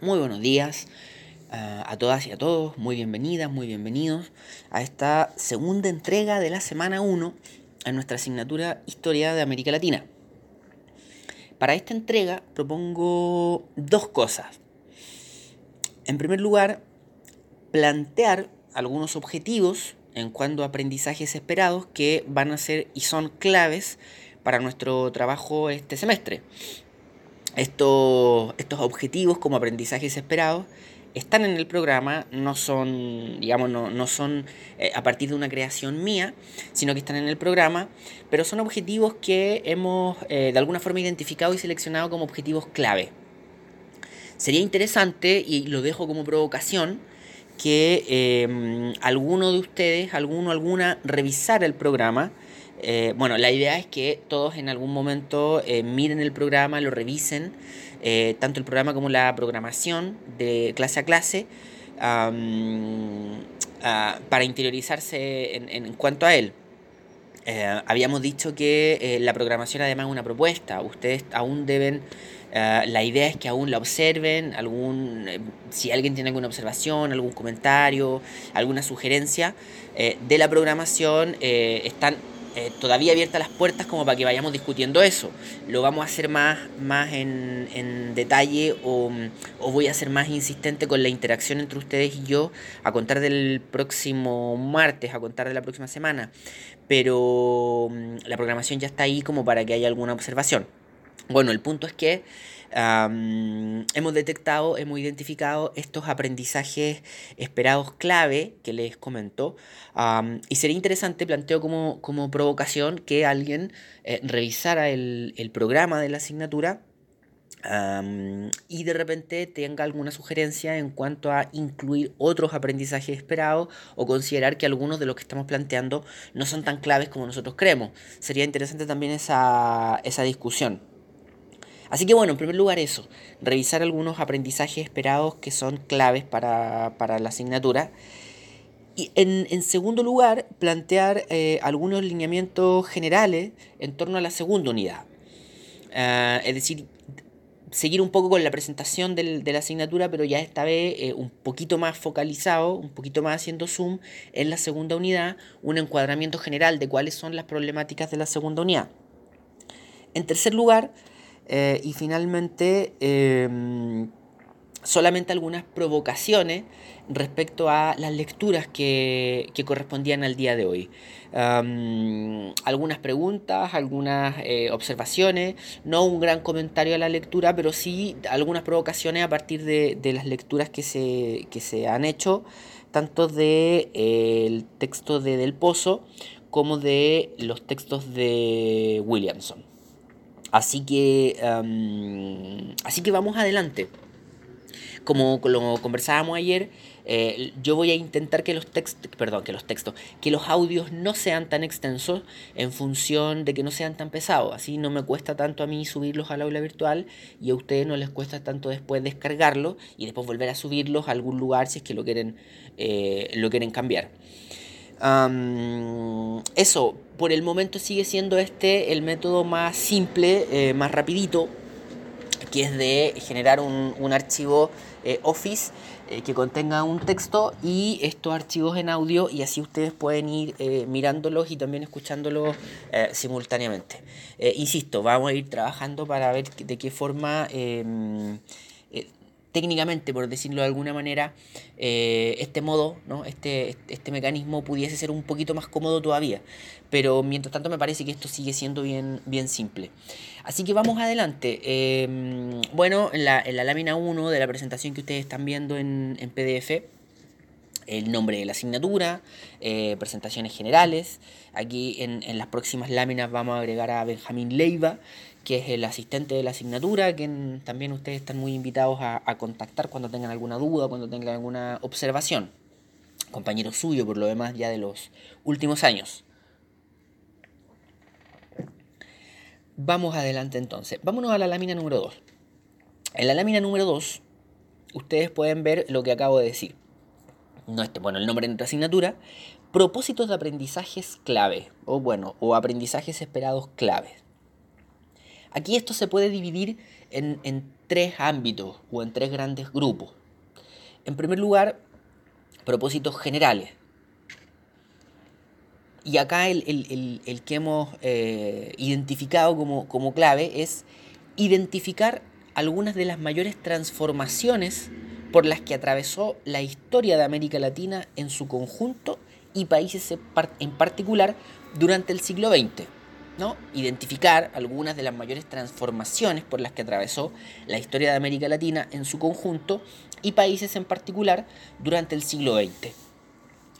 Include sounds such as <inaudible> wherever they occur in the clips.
Muy buenos días uh, a todas y a todos, muy bienvenidas, muy bienvenidos a esta segunda entrega de la semana 1 en nuestra asignatura Historia de América Latina. Para esta entrega propongo dos cosas. En primer lugar, plantear algunos objetivos en cuanto a aprendizajes esperados que van a ser y son claves para nuestro trabajo este semestre. Estos, estos objetivos como aprendizajes esperados están en el programa, no son, digamos, no, son eh, a partir de una creación mía, sino que están en el programa, pero son objetivos que hemos eh, de alguna forma identificado y seleccionado como objetivos clave. Sería interesante, y lo dejo como provocación, que eh, alguno de ustedes, alguno, alguna, revisara el programa, eh, bueno, la idea es que todos en algún momento eh, miren el programa, lo revisen, eh, tanto el programa como la programación de clase a clase, ah, para interiorizarse en, cuanto a él. habíamos dicho que la programación además es una propuesta, ustedes aún deben... la idea es que aún la observen, algún, si alguien tiene alguna observación, algún comentario, alguna sugerencia de la programación, están eh, todavía abiertas las puertas como para que vayamos discutiendo eso. Lo vamos a hacer más, más en, en detalle o, o, voy a ser más insistente con la interacción entre ustedes y yo a contar del próximo martes, a contar de la próxima semana. Pero mm, la programación ya está ahí como para que haya alguna observación. Bueno, el punto es que hemos detectado, hemos identificado estos aprendizajes esperados clave que les comento. y sería interesante, planteo como, como provocación, que alguien eh, revisara el, el, programa de la asignatura. y de repente tenga alguna sugerencia en cuanto a incluir otros aprendizajes esperados o considerar que algunos de los que estamos planteando no son tan claves como nosotros creemos. Sería interesante también esa, esa discusión. Así que bueno, en primer lugar eso, revisar algunos aprendizajes esperados que son claves para, la asignatura. Y en, segundo lugar, plantear eh, algunos lineamientos generales en torno a la segunda unidad. Ah, es decir, seguir un poco con la presentación de la asignatura, pero ya esta vez eh, un poquito más focalizado, un poquito más haciendo zoom en la segunda unidad, un encuadramiento general de cuáles son las problemáticas de la segunda unidad. En tercer lugar, eh, y finalmente, em, solamente algunas provocaciones respecto a las lecturas que, correspondían al día de hoy. algunas preguntas, algunas eh, observaciones, no un gran comentario a la lectura, pero sí algunas provocaciones a partir de, las lecturas que se, se, han hecho, tanto del de, eh, el texto de Del Pozo como de los textos de Williamson. Así que, así que vamos adelante. Como lo conversábamos ayer, eh, yo voy a intentar que los textos, perdón, que los textos, que los audios no sean tan extensos en función de que no sean tan pesados. Así no me cuesta tanto a mí subirlos al aula virtual y a ustedes no les cuesta tanto después descargarlos y después volver a subirlos a algún lugar si es que lo quieren, eh, lo quieren cambiar eso, por el momento sigue siendo este el método más simple, eh, más rapidito, que es de generar un, archivo eh, Office eh, que contenga un texto y estos archivos en audio y así ustedes pueden ir mirándolos y también escuchándolos simultáneamente. insisto, vamos a ir trabajando para ver de qué forma em, técnicamente, por decirlo de alguna manera, eh, este modo, ¿no? este, este mecanismo pudiese ser un poquito más cómodo todavía. Pero mientras tanto me parece que esto sigue siendo bien, bien simple. Así que vamos adelante. Em, bueno, en la, en la, lámina 1 de la presentación que ustedes están viendo en, en PDF, el nombre de la asignatura, eh, presentaciones generales. Aquí en, en, las próximas láminas vamos a agregar a Benjamín Leiva, que es el asistente de la asignatura, que también ustedes están muy invitados a, contactar cuando tengan alguna duda, cuando tengan alguna observación. Compañero suyo, por lo demás, ya de los últimos años. Vamos adelante entonces. Vámonos a la lámina número 2. En la lámina número 2, ustedes pueden ver lo que acabo de decir. No este, bueno, el nombre de nuestra asignatura. Propósitos de aprendizajes clave. O bueno, o aprendizajes esperados claves. Aquí esto se puede dividir en, tres ámbitos o en tres grandes grupos. En primer lugar, propósitos generales. Y acá el, que hemos eh, identificado como clave es identificar algunas de las mayores transformaciones por las que atravesó la historia de América Latina en su conjunto y países en particular durante el siglo XX. ¿No? Identificar algunas de las mayores transformaciones por las que atravesó la historia de América Latina en su conjunto y países en particular durante el siglo XX.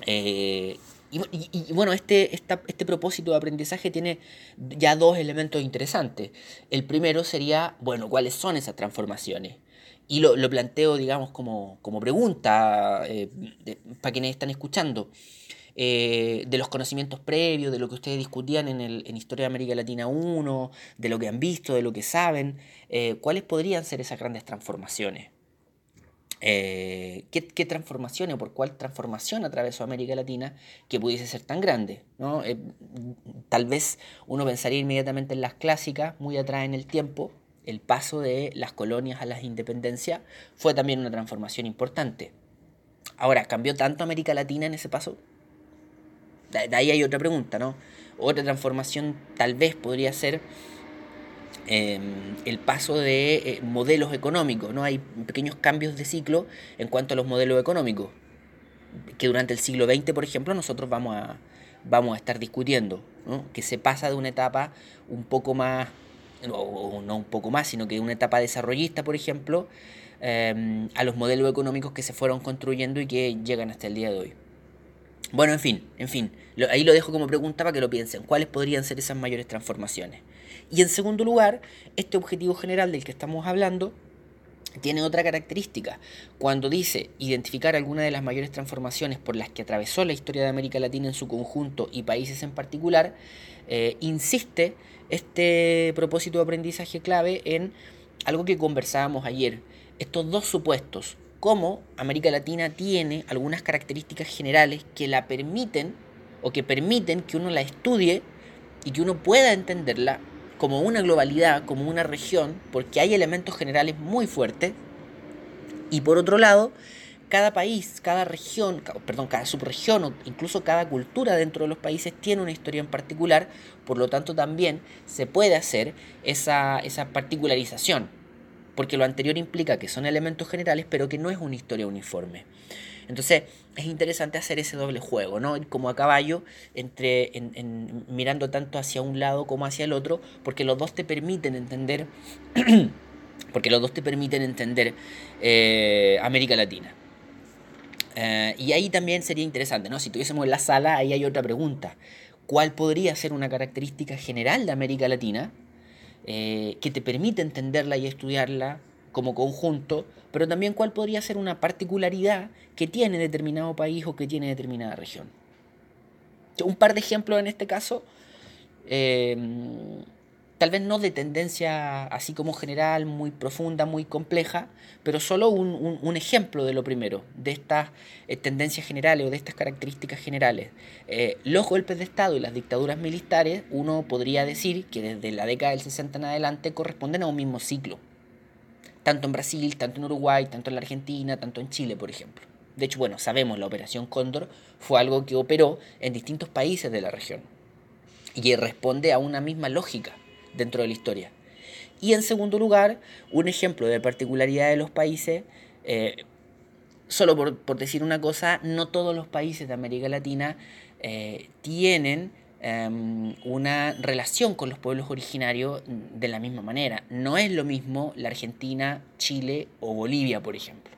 Eh, y, bueno, este, este propósito de aprendizaje tiene ya dos elementos interesantes. El primero sería, bueno, ¿cuáles son esas transformaciones? Y lo, planteo, digamos, como, pregunta eh, para quienes están escuchando. Eh, de los conocimientos previos, de lo que ustedes discutían en, el, en Historia de América Latina 1, de lo que han visto, de lo que saben, eh, ¿cuáles podrían ser esas grandes transformaciones? ¿qué, ¿qué, transformaciones o por cuál transformación atravesó América Latina que pudiese ser tan grande? ¿no? tal vez uno pensaría inmediatamente en las clásicas, muy atrás en el tiempo, el paso de las colonias a las independencias fue también una transformación importante. Ahora, ¿cambió tanto América Latina en ese paso? De ahí hay otra pregunta, ¿no? Otra transformación tal vez podría ser em, el paso de eh, modelos económicos, ¿no? Hay pequeños cambios de ciclo en cuanto a los modelos económicos, que durante el siglo XX, por ejemplo, nosotros vamos a, vamos a estar discutiendo, ¿no? Que se pasa de una etapa un poco más o, no un poco más, sino que una etapa desarrollista, por ejemplo, em, a los modelos económicos que se fueron construyendo y que llegan hasta el día de hoy. Bueno, en fin, en fin, ahí lo dejo como pregunta para que lo piensen. ¿Cuáles podrían ser esas mayores transformaciones? Y en segundo lugar, este objetivo general del que estamos hablando tiene otra característica. Cuando dice identificar algunas de las mayores transformaciones por las que atravesó la historia de América Latina en su conjunto y países en particular, eh, insiste este propósito de aprendizaje clave en algo que conversábamos ayer. Estos dos supuestos, cómo América Latina tiene algunas características generales que la permiten o que permiten que uno la estudie y que uno pueda entenderla como una globalidad, como una región, porque hay elementos generales muy fuertes. Y por otro lado, cada país, cada región, perdón, cada subregión o incluso cada cultura dentro de los países tiene una historia en particular, por lo tanto también se puede hacer esa, esa particularización, porque lo anterior implica que son elementos generales, pero que no es una historia uniforme. Entonces es interesante hacer ese doble juego, ¿no? Como a caballo, entre, mirando tanto hacia un lado como hacia el otro, porque los dos te permiten entender, <clears throat> porque los dos te permiten entender eh, América Latina. Eh, y ahí también sería interesante, ¿no? Si tuviésemos en la sala, ahí hay otra pregunta. ¿Cuál podría ser una característica general de América Latina eh, que te permite entenderla y estudiarla como conjunto, pero también cuál podría ser una particularidad que tiene determinado país o que tiene determinada región? Un par de ejemplos en este caso. Eh, tal vez no de tendencia así como general, muy profunda, muy compleja, pero solo un, ejemplo de lo primero, de estas eh, tendencias generales o de estas características generales. Eh, los golpes de Estado y las dictaduras militares, uno podría decir que desde la década del 60 en adelante corresponden a un mismo ciclo, tanto en Brasil, tanto en Uruguay, tanto en la Argentina, tanto en Chile, por ejemplo. De hecho, bueno, sabemos, la Operación Cóndor fue algo que operó en distintos países de la región y responde a una misma lógica dentro de la historia. Y en segundo lugar, un ejemplo de particularidad de los países, eh, solo por, decir una cosa, no todos los países de América Latina eh, tienen em, una relación con los pueblos originarios de la misma manera. No es lo mismo la Argentina, Chile o Bolivia, por ejemplo.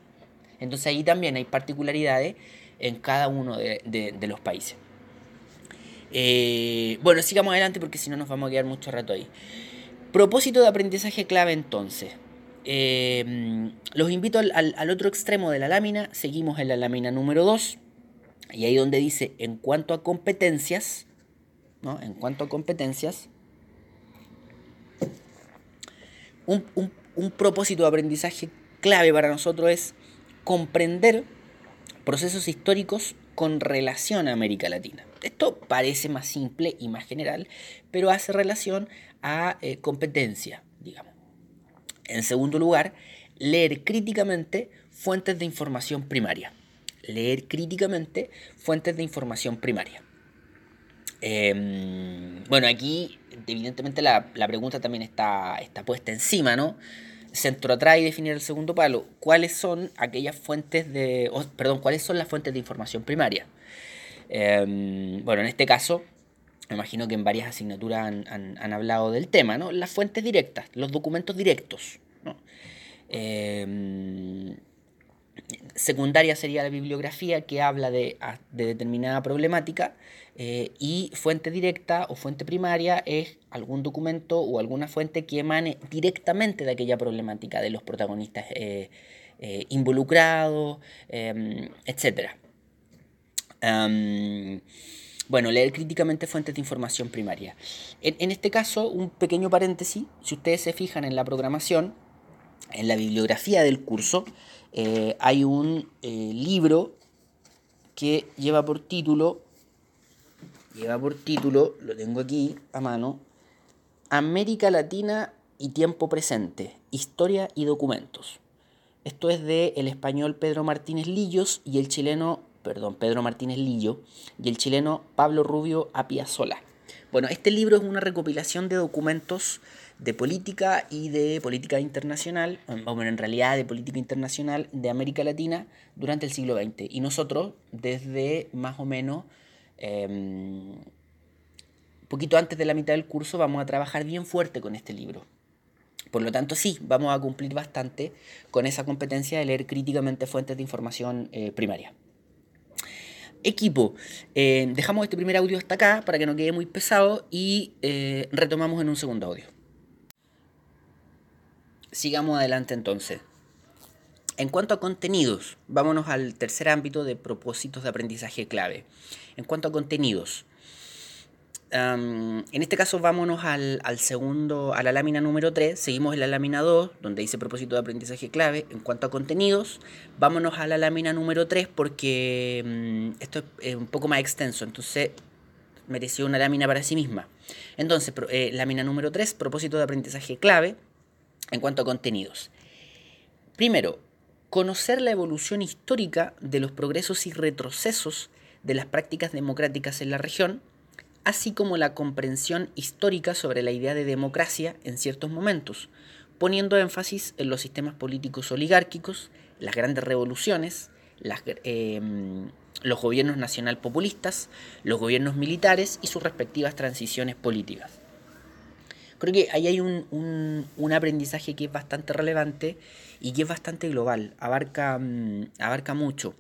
Entonces ahí también hay particularidades en cada uno de los países. Eh, bueno, sigamos adelante porque si no nos vamos a quedar mucho rato ahí. Propósito de aprendizaje clave entonces. Eh, los invito al, otro extremo de la lámina. Seguimos en la lámina número 2. Y ahí donde dice, en cuanto a competencias, ¿no? En cuanto a competencias, un, un propósito de aprendizaje clave para nosotros es comprender procesos históricos con relación a América Latina. Esto parece más simple y más general, pero hace relación a eh, competencia, digamos. En segundo lugar, leer críticamente fuentes de información primaria. Leer críticamente fuentes de información primaria. Em, bueno, aquí evidentemente la, pregunta también está, está puesta encima, ¿no? Centro atrae y definir el segundo palo. ¿Cuáles son aquellas fuentes de. perdón, cuáles son las fuentes de información primaria? Em, bueno, en este caso, me imagino que en varias asignaturas han, hablado del tema, ¿no? Las fuentes directas, los documentos directos. Em, secundaria sería la bibliografía que habla de, determinada problemática eh, y fuente directa o fuente primaria es algún documento o alguna fuente que emane directamente de aquella problemática, de los protagonistas eh, eh, involucrados, em, etc. bueno, leer críticamente fuentes de información primaria. en este caso, un pequeño paréntesis, si ustedes se fijan en la programación, en la bibliografía del curso, hay un libro que lleva por título, lleva por título, lo tengo aquí a mano, América Latina y tiempo presente, historia y documentos. Esto es de el español Pedro Martínez Lillos y el chileno, perdón, Pedro Martínez Lillo y el chileno Pablo Rubio Apiazola. Bueno, este libro es una recopilación de documentos de política y de política internacional, bueno, en realidad de política internacional de América Latina durante el siglo XX. Y nosotros, desde más o menos em, poquito antes de la mitad del curso, vamos a trabajar bien fuerte con este libro. Por lo tanto, sí, vamos a cumplir bastante con esa competencia de leer críticamente fuentes de información eh, primaria. Equipo, eh, dejamos este primer audio hasta acá para que no quede muy pesado y eh, retomamos en un segundo audio. Sigamos adelante entonces. En cuanto a contenidos, vámonos al tercer ámbito de propósitos de aprendizaje clave. En cuanto a contenidos, en este caso vámonos al, segundo, a la lámina número 3, seguimos en la lámina 2, donde dice propósito de aprendizaje clave. En cuanto a contenidos, vámonos a la lámina número 3 porque mm, esto es un poco más extenso, entonces mereció una lámina para sí misma. Entonces, eh, lámina número 3, propósito de aprendizaje clave en cuanto a contenidos. Primero, conocer la evolución histórica de los progresos y retrocesos de las prácticas democráticas en la región, así como la comprensión histórica sobre la idea de democracia en ciertos momentos, poniendo énfasis en los sistemas políticos oligárquicos, las grandes revoluciones, em, los gobiernos nacional populistas, los gobiernos militares y sus respectivas transiciones políticas. Creo que ahí hay un, aprendizaje que es bastante relevante y que es bastante global, abarca, mm, abarca mucho.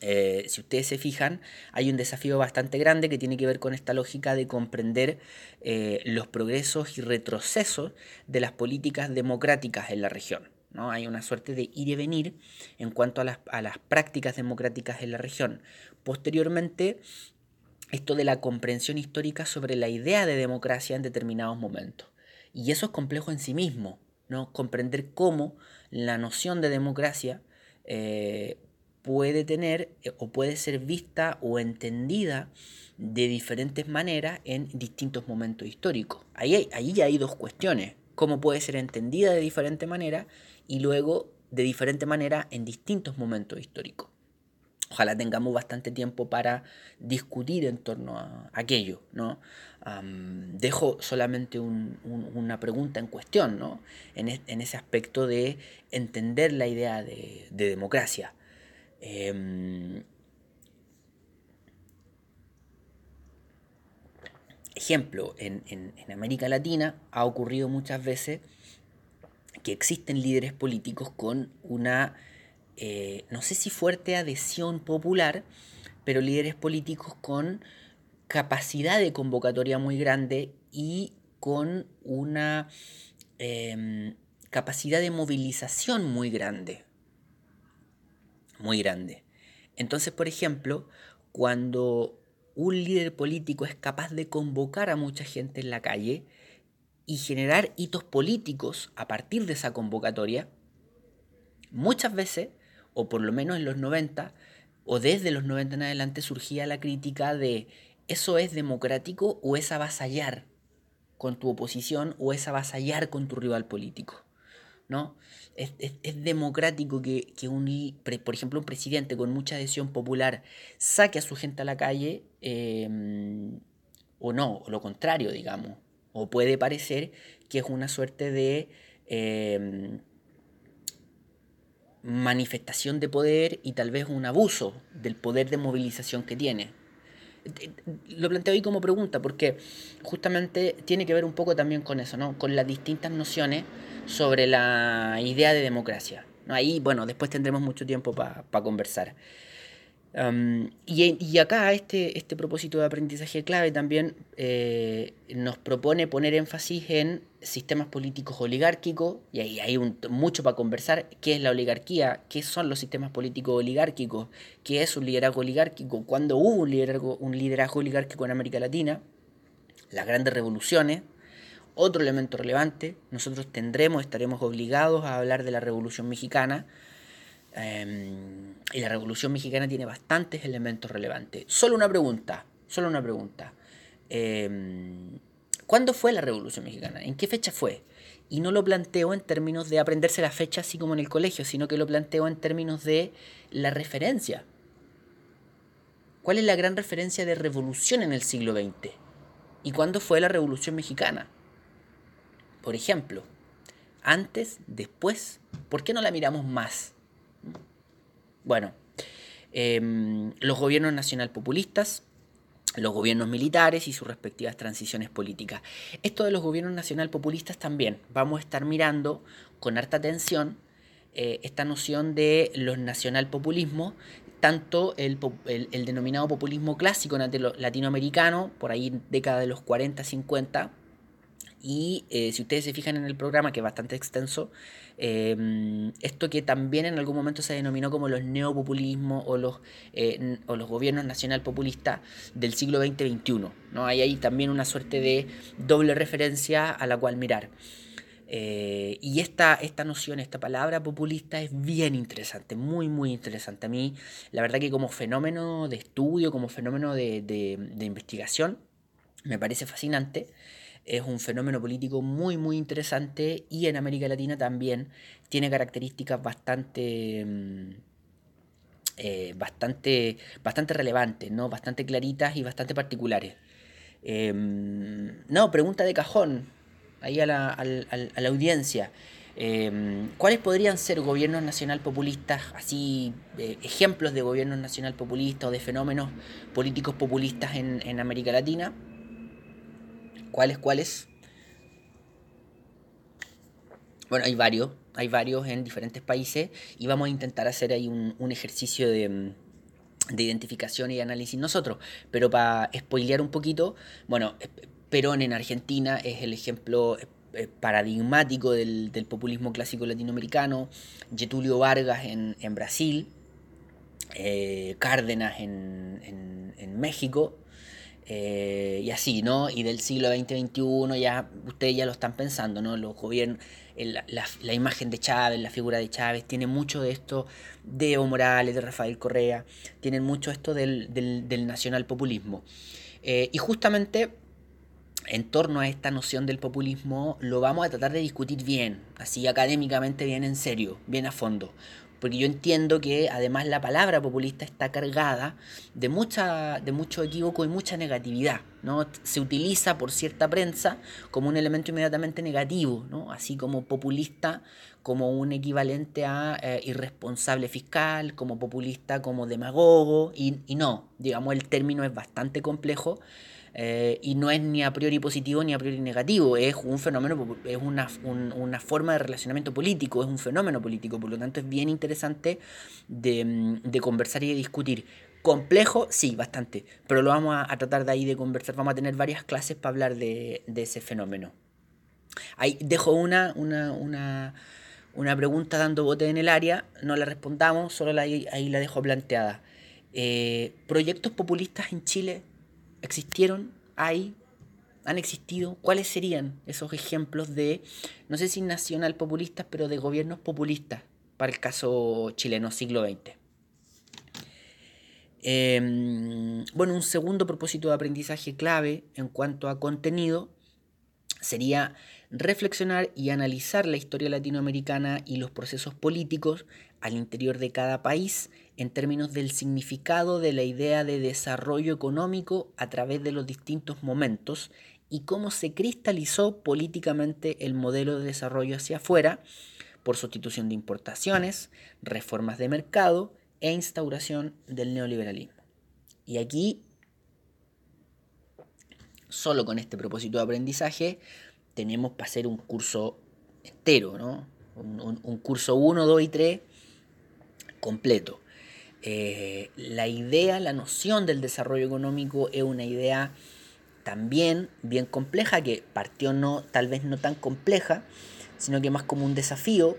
Eh, si ustedes se fijan, hay un desafío bastante grande que tiene que ver con esta lógica de comprender eh, los progresos y retrocesos de las políticas democráticas en la región. ¿no? Hay una suerte de ir y venir en cuanto a las, a las prácticas democráticas en la región. Posteriormente, esto de la comprensión histórica sobre la idea de democracia en determinados momentos. Y eso es complejo en sí mismo, ¿no? Comprender cómo la noción de democracia eh, puede tener eh, o puede ser vista o entendida de diferentes maneras en distintos momentos históricos. Ahí, hay, hay dos cuestiones, cómo puede ser entendida de diferente manera y luego de diferente manera en distintos momentos históricos. Ojalá tengamos bastante tiempo para discutir en torno a aquello, ¿no? dejo solamente una pregunta en cuestión, ¿no? En, ese aspecto de entender la idea de, democracia. Em, ejemplo, en, en América Latina ha ocurrido muchas veces que existen líderes políticos con una eh, no sé si fuerte adhesión popular, pero líderes políticos con capacidad de convocatoria muy grande y con una em, capacidad de movilización muy grande. Muy grande. Entonces, por ejemplo, cuando un líder político es capaz de convocar a mucha gente en la calle y generar hitos políticos a partir de esa convocatoria, muchas veces o por lo menos en los 90, o desde los 90 en adelante surgía la crítica de eso es democrático o es avasallar con tu oposición o es avasallar con tu rival político. ¿no? Es, democrático que, un, por ejemplo, un presidente con mucha adhesión popular saque a su gente a la calle em, o no, o lo contrario, digamos. O puede parecer que es una suerte de em, manifestación de poder y tal vez un abuso del poder de movilización que tiene. Lo planteo ahí como pregunta porque justamente tiene que ver un poco también con eso, ¿no? Con las distintas nociones sobre la idea de democracia. Ahí, bueno, después tendremos mucho tiempo para conversar y, acá este, este propósito de aprendizaje clave también eh, nos propone poner énfasis en sistemas políticos oligárquicos, y ahí hay mucho para conversar, qué es la oligarquía, qué son los sistemas políticos oligárquicos, qué es un liderazgo oligárquico, cuándo hubo un liderazgo, un liderazgo oligárquico en América Latina, las grandes revoluciones, otro elemento relevante, nosotros tendremos, estaremos obligados a hablar de la Revolución Mexicana, Em, y la Revolución Mexicana tiene bastantes elementos relevantes. Solo una pregunta, solo una pregunta. Em, ¿Cuándo fue la Revolución Mexicana? ¿En qué fecha fue? Y no lo planteo en términos de aprenderse la fecha así como en el colegio, sino que lo planteo en términos de la referencia. ¿Cuál es la gran referencia de revolución en el siglo XX? ¿Y cuándo fue la Revolución Mexicana? Por ejemplo, antes, después, ¿por qué no la miramos más? Bueno, em, los gobiernos nacional populistas, los gobiernos militares y sus respectivas transiciones políticas. Esto de los gobiernos nacional populistas también vamos a estar mirando con harta atención eh, esta noción de los nacional populismo, tanto el, el, denominado populismo clásico latinoamericano, por ahí década de los 40, 50, y eh, si ustedes se fijan en el programa, que es bastante extenso, em, esto que también en algún momento se denominó como los neopopulismos o los, eh, o los gobiernos nacional populistas del siglo XX-XXI. ¿no? Hay ahí también una suerte de doble referencia a la cual mirar. Eh, y esta, esta noción, esta palabra populista es bien interesante, muy, muy interesante. A mí, la verdad que como fenómeno de estudio, como fenómeno de, de investigación, me parece fascinante es un fenómeno político muy muy interesante y en América Latina también tiene características bastante mm, eh, bastante bastante relevantes no bastante claritas y bastante particulares. Em, no pregunta de cajón ahí a la, audiencia. Em, ¿Cuáles podrían ser gobiernos nacional populistas, así eh, ejemplos de gobiernos nacional populistas o de fenómenos políticos populistas en, en América Latina? ¿Cuáles, cuáles? Bueno, hay varios, hay varios en diferentes países y vamos a intentar hacer ahí un, ejercicio de, identificación y análisis nosotros. Pero para spoilear un poquito, bueno, Perón en Argentina es el ejemplo eh, paradigmático del, populismo clásico latinoamericano, Getulio Vargas en, Brasil, eh, Cárdenas en, en México, eh, y así, ¿no? Y del siglo XX-XXI ya, ustedes ya lo están pensando, ¿no? Los gobiernos, la, imagen de Chávez, la figura de Chávez, tiene mucho de esto de Evo Morales, de Rafael Correa, tienen mucho esto del, del, nacional populismo. Eh, y justamente en torno a esta noción del populismo lo vamos a tratar de discutir bien, así académicamente bien en serio, bien a fondo porque yo entiendo que además la palabra populista está cargada de, mucha, de mucho equívoco y mucha negatividad. ¿no? Se utiliza por cierta prensa como un elemento inmediatamente negativo, ¿no? así como populista como un equivalente a eh, irresponsable fiscal, como populista como demagogo, y, y no, digamos, el término es bastante complejo eh, y no es ni a priori positivo ni a priori negativo, es un fenómeno, es una, una, forma de relacionamiento político, es un fenómeno político, por lo tanto es bien interesante de, mm, de conversar y de discutir. Complejo, sí, bastante, pero lo vamos a, tratar de ahí de conversar, vamos a tener varias clases para hablar de, de ese fenómeno. Ahí dejo una, una, una, una, pregunta dando bote en el área, no la respondamos, solo la, ahí la dejo planteada. Eh, ¿Proyectos populistas en Chile existieron, hay, han existido, ¿cuáles serían esos ejemplos de, no sé si nacional populistas, pero de gobiernos populistas para el caso chileno siglo XX? Em, bueno, un segundo propósito de aprendizaje clave en cuanto a contenido sería reflexionar y analizar la historia latinoamericana y los procesos políticos al interior de cada país en términos del significado de la idea de desarrollo económico a través de los distintos momentos y cómo se cristalizó políticamente el modelo de desarrollo hacia afuera por sustitución de importaciones, reformas de mercado e instauración del neoliberalismo. Y aquí, solo con este propósito de aprendizaje, tenemos para hacer un curso entero, ¿no? un, curso 1, 2 y 3 completo. Eh, la idea, la noción del desarrollo económico es una idea también bien compleja, que partió no, tal vez no tan compleja, sino que más como un desafío,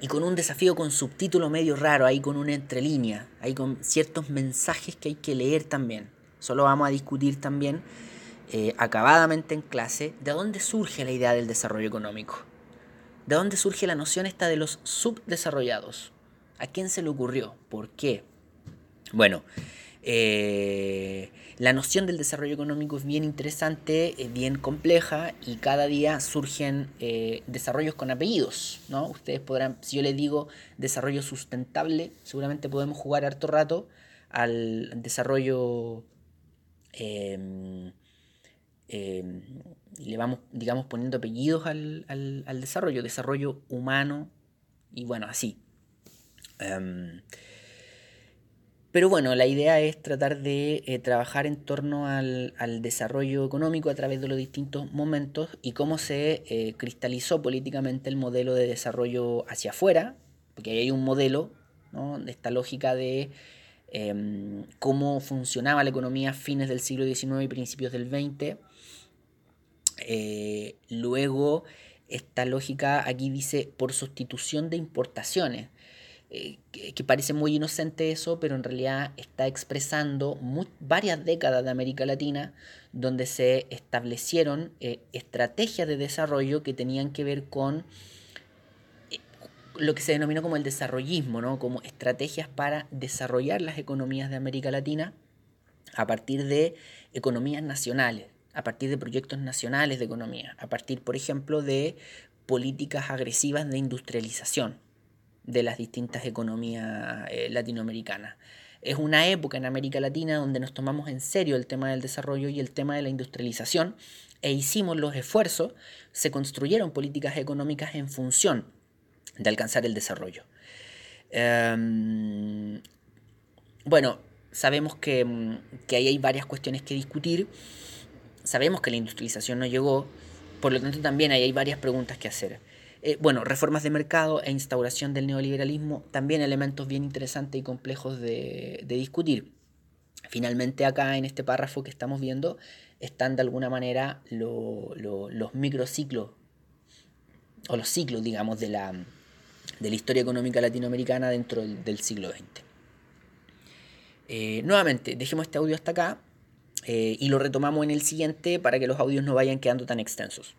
y con un desafío con subtítulo medio raro, ahí con una entrelínea, ahí con ciertos mensajes que hay que leer también. Solo vamos a discutir también eh, acabadamente en clase de dónde surge la idea del desarrollo económico. ¿De dónde surge la noción esta de los subdesarrollados? ¿A quién se le ocurrió? ¿Por qué? Bueno, eh, la noción del desarrollo económico es bien interesante, es bien compleja y cada día surgen eh, desarrollos con apellidos, ¿no? Ustedes podrán, si yo les digo desarrollo sustentable, seguramente podemos jugar harto rato al desarrollo em, em, le vamos, digamos, poniendo apellidos al, desarrollo, desarrollo humano y bueno, así. Em, pero bueno, la idea es tratar de eh, trabajar en torno al, desarrollo económico a través de los distintos momentos y cómo se eh, cristalizó políticamente el modelo de desarrollo hacia afuera, porque ahí hay un modelo, ¿no? de esta lógica de em, cómo funcionaba la economía a fines del siglo XIX y principios del XX. Eh, luego, esta lógica aquí dice por sustitución de importaciones. Eh, que, parece muy inocente eso, pero en realidad está expresando varias décadas de América Latina donde se establecieron eh, estrategias de desarrollo que tenían que ver con eh, lo que se denominó como el desarrollismo, ¿no? como estrategias para desarrollar las economías de América Latina a partir de economías nacionales, a partir de proyectos nacionales de economía, a partir, por ejemplo, de políticas agresivas de industrialización de las distintas economías eh, latinoamericanas. Es una época en América Latina donde nos tomamos en serio el tema del desarrollo y el tema de la industrialización e hicimos los esfuerzos, se construyeron políticas económicas en función de alcanzar el desarrollo. Em, bueno, sabemos que, que ahí hay varias cuestiones que discutir, sabemos que la industrialización no llegó, por lo tanto también ahí hay varias preguntas que hacer. Eh, bueno, reformas de mercado e instauración del neoliberalismo, también elementos bien interesantes y complejos de, discutir. Finalmente acá en este párrafo que estamos viendo están de alguna manera los microciclos o los ciclos, digamos, de la, historia económica latinoamericana dentro del, siglo XX. Eh, nuevamente, dejemos este audio hasta acá eh, y lo retomamos en el siguiente para que los audios no vayan quedando tan extensos.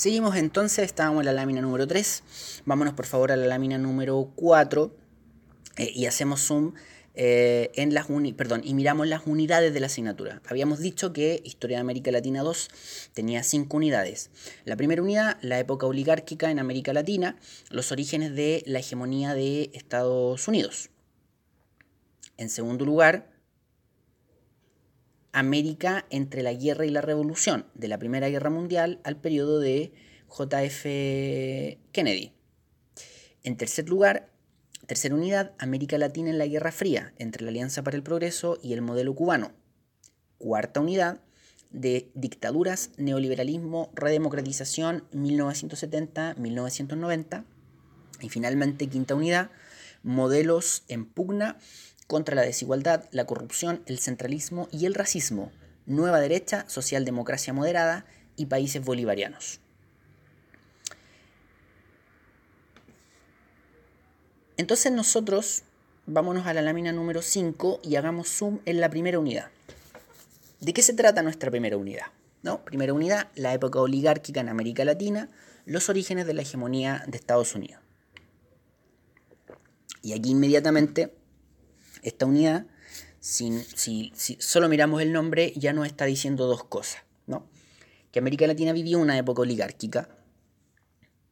Seguimos entonces, estábamos en la lámina número 3. Vámonos por favor a la lámina número 4 eh, y hacemos zoom eh, en las perdón, y miramos las unidades de la asignatura. Habíamos dicho que Historia de América Latina 2 tenía 5 unidades. La primera unidad, la época oligárquica en América Latina, los orígenes de la hegemonía de Estados Unidos. En segundo lugar, América entre la guerra y la revolución, de la Primera Guerra Mundial al periodo de JF Kennedy. En tercer lugar, tercera unidad, América Latina en la Guerra Fría, entre la Alianza para el Progreso y el modelo cubano. Cuarta unidad, de dictaduras, neoliberalismo, redemocratización 1970-1990. Y finalmente, quinta unidad, modelos en pugna contra la desigualdad, la corrupción, el centralismo y el racismo, nueva derecha, socialdemocracia moderada y países bolivarianos. Entonces nosotros vámonos a la lámina número 5 y hagamos zoom en la primera unidad. ¿De qué se trata nuestra primera unidad? ¿No? Primera unidad, la época oligárquica en América Latina, los orígenes de la hegemonía de Estados Unidos. Y aquí inmediatamente esta unidad si, si, solo miramos el nombre, ya nos está diciendo dos cosas, ¿no? Que América Latina vivió una época oligárquica,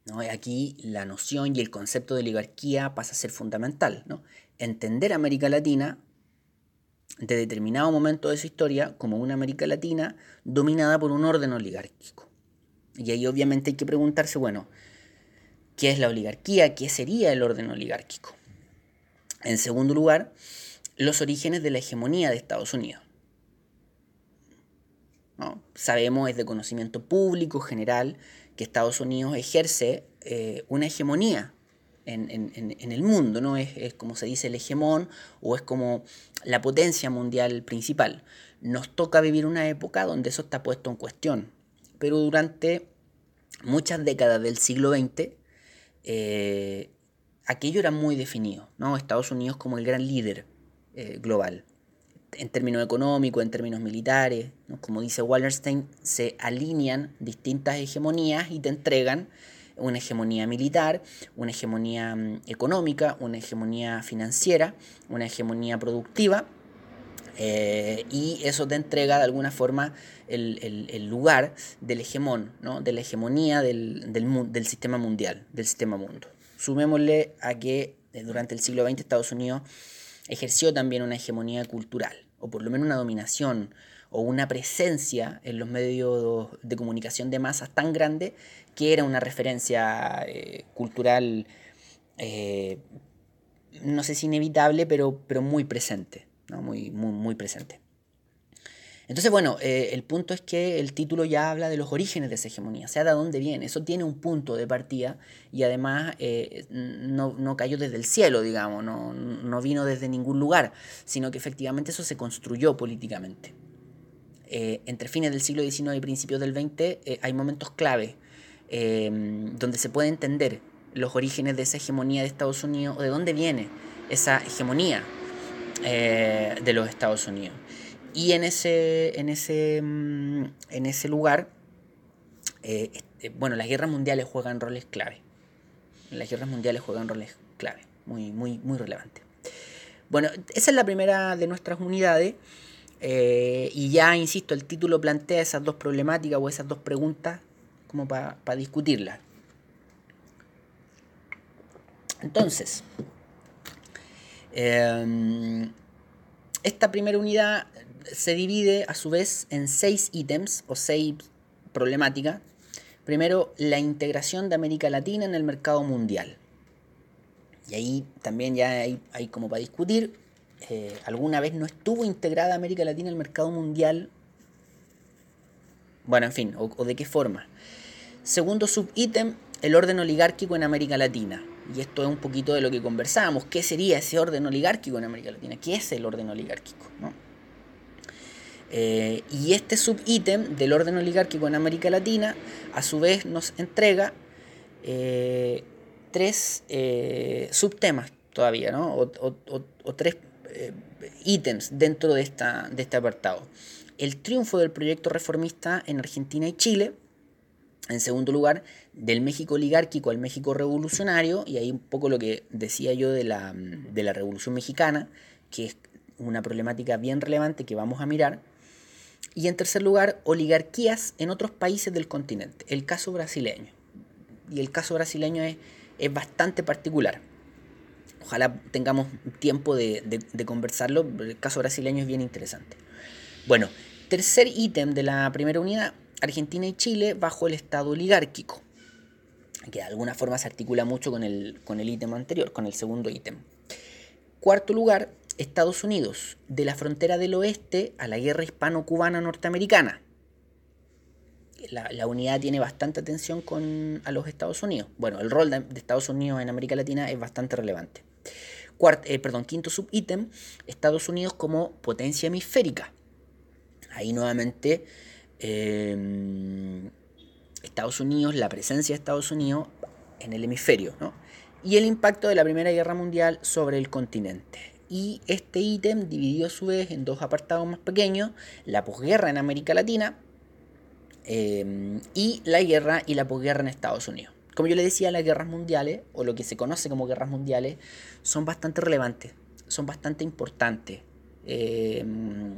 ¿no? Aquí la noción y el concepto de oligarquía pasa a ser fundamental, ¿no? Entender América Latina de determinado momento de su historia como una América Latina dominada por un orden oligárquico. Y ahí obviamente hay que preguntarse, bueno, ¿qué es la oligarquía? ¿Qué sería el orden oligárquico? En segundo lugar, los orígenes de la hegemonía de Estados Unidos. Sabemos, es de conocimiento público general, que Estados Unidos ejerce eh, una hegemonía en, el mundo, ¿no? Es, como se dice el hegemón o es como la potencia mundial principal. Nos toca vivir una época donde eso está puesto en cuestión, pero durante muchas décadas del siglo XX aquello era muy definido, ¿no? Estados Unidos como el gran líder eh, global. En términos económicos, en términos militares, como dice Wallerstein, se alinean distintas hegemonías y te entregan una hegemonía militar, una hegemonía mm, económica, una hegemonía financiera, una hegemonía productiva, eh, y eso te entrega de alguna forma el, lugar del hegemón, ¿no? de la hegemonía del, del, sistema mundial, del sistema mundo. Sumémosle a que eh, durante el siglo XX Estados Unidos ejerció también una hegemonía cultural, o por lo menos una dominación o una presencia en los medios de comunicación de masas tan grande que era una referencia eh, cultural, eh, no sé si inevitable, pero, pero muy presente, muy, muy, muy presente. Entonces, bueno, eh, el punto es que el título ya habla de los orígenes de esa hegemonía, o sea, de dónde viene. Eso tiene un punto de partida y además eh, no, cayó desde el cielo, digamos, no, vino desde ningún lugar, sino que efectivamente eso se construyó políticamente. Eh, entre fines del siglo XIX y principios del XX hay momentos clave donde se puede entender los orígenes de esa hegemonía de Estados Unidos o de dónde viene esa hegemonía de los Estados Unidos. Y en ese, en ese, mm, en ese lugar, eh, este, bueno, las guerras mundiales juegan roles clave. Las guerras mundiales juegan roles clave, muy, muy, muy relevantes. Bueno, esa es la primera de nuestras unidades. Eh, y ya, insisto, el título plantea esas dos problemáticas o esas dos preguntas como para discutirlas. Entonces, em, esta primera unidad se divide a su vez en seis ítems o seis problemáticas. Primero, la integración de América Latina en el mercado mundial. Y ahí también ya hay, como para discutir. Eh, ¿Alguna vez no estuvo integrada América Latina en el mercado mundial? Bueno, en fin, o, de qué forma. Segundo subítem, el orden oligárquico en América Latina. Y esto es un poquito de lo que conversábamos. ¿Qué sería ese orden oligárquico en América Latina? ¿Qué es el orden oligárquico? ¿no? Eh, y este subítem del orden oligárquico en América Latina, a su vez, nos entrega eh, tres eh, subtemas todavía, ¿no? o, tres ítems dentro de, esta, de este apartado. El triunfo del proyecto reformista en Argentina y Chile. En segundo lugar, del México oligárquico al México revolucionario, y ahí un poco lo que decía yo de la, de la Revolución Mexicana, que es una problemática bien relevante que vamos a mirar. Y en tercer lugar, oligarquías en otros países del continente. El caso brasileño. Y el caso brasileño es, es bastante particular. Ojalá tengamos tiempo de, de, conversarlo. El caso brasileño es bien interesante. Bueno, tercer ítem de la primera unidad, Argentina y Chile bajo el Estado oligárquico, que de alguna forma se articula mucho con el, con el ítem anterior, con el segundo ítem. Cuarto lugar, Estados Unidos, de la frontera del oeste a la guerra hispano-cubana norteamericana. La, unidad tiene bastante atención con, a los Estados Unidos. Bueno, el rol de, Estados Unidos en América Latina es bastante relevante. Eh, perdón, quinto subítem, Estados Unidos como potencia hemisférica. Ahí nuevamente em, Estados Unidos, la presencia de Estados Unidos en el hemisferio, ¿no? y el impacto de la Primera Guerra Mundial sobre el continente y este ítem dividió a su vez en dos apartados más pequeños, la posguerra en América Latina em, y la guerra y la posguerra en Estados Unidos. Como yo le decía, las guerras mundiales, o lo que se conoce como guerras mundiales, son bastante relevantes, son bastante importantes. Eh,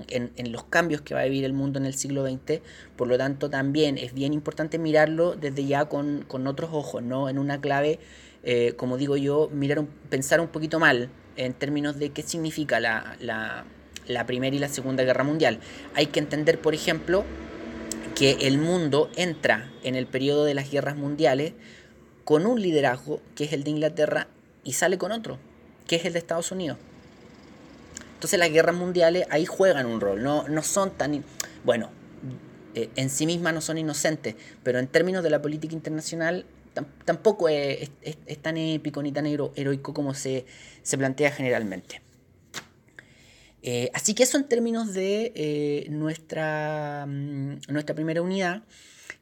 en, los cambios que va a vivir el mundo en el siglo XX. Por lo tanto, también es bien importante mirarlo desde ya con, otros ojos, ¿no? En una clave, eh, como digo yo, mirar pensar un poquito mal en términos de qué significa la, la Primera y la Segunda Guerra Mundial. Hay que entender, por ejemplo, que el mundo entra en el periodo de las guerras mundiales con un liderazgo que es el de Inglaterra y sale con otro, que es el de Estados Unidos. Entonces las guerras mundiales ahí juegan un rol, no, no son tan... Bueno, eh, en sí mismas no son inocentes, pero en términos de la política internacional tampoco es, tan épico ni tan heroico como se, plantea generalmente. Eh, así que eso en términos de eh, nuestra, mm, nuestra primera unidad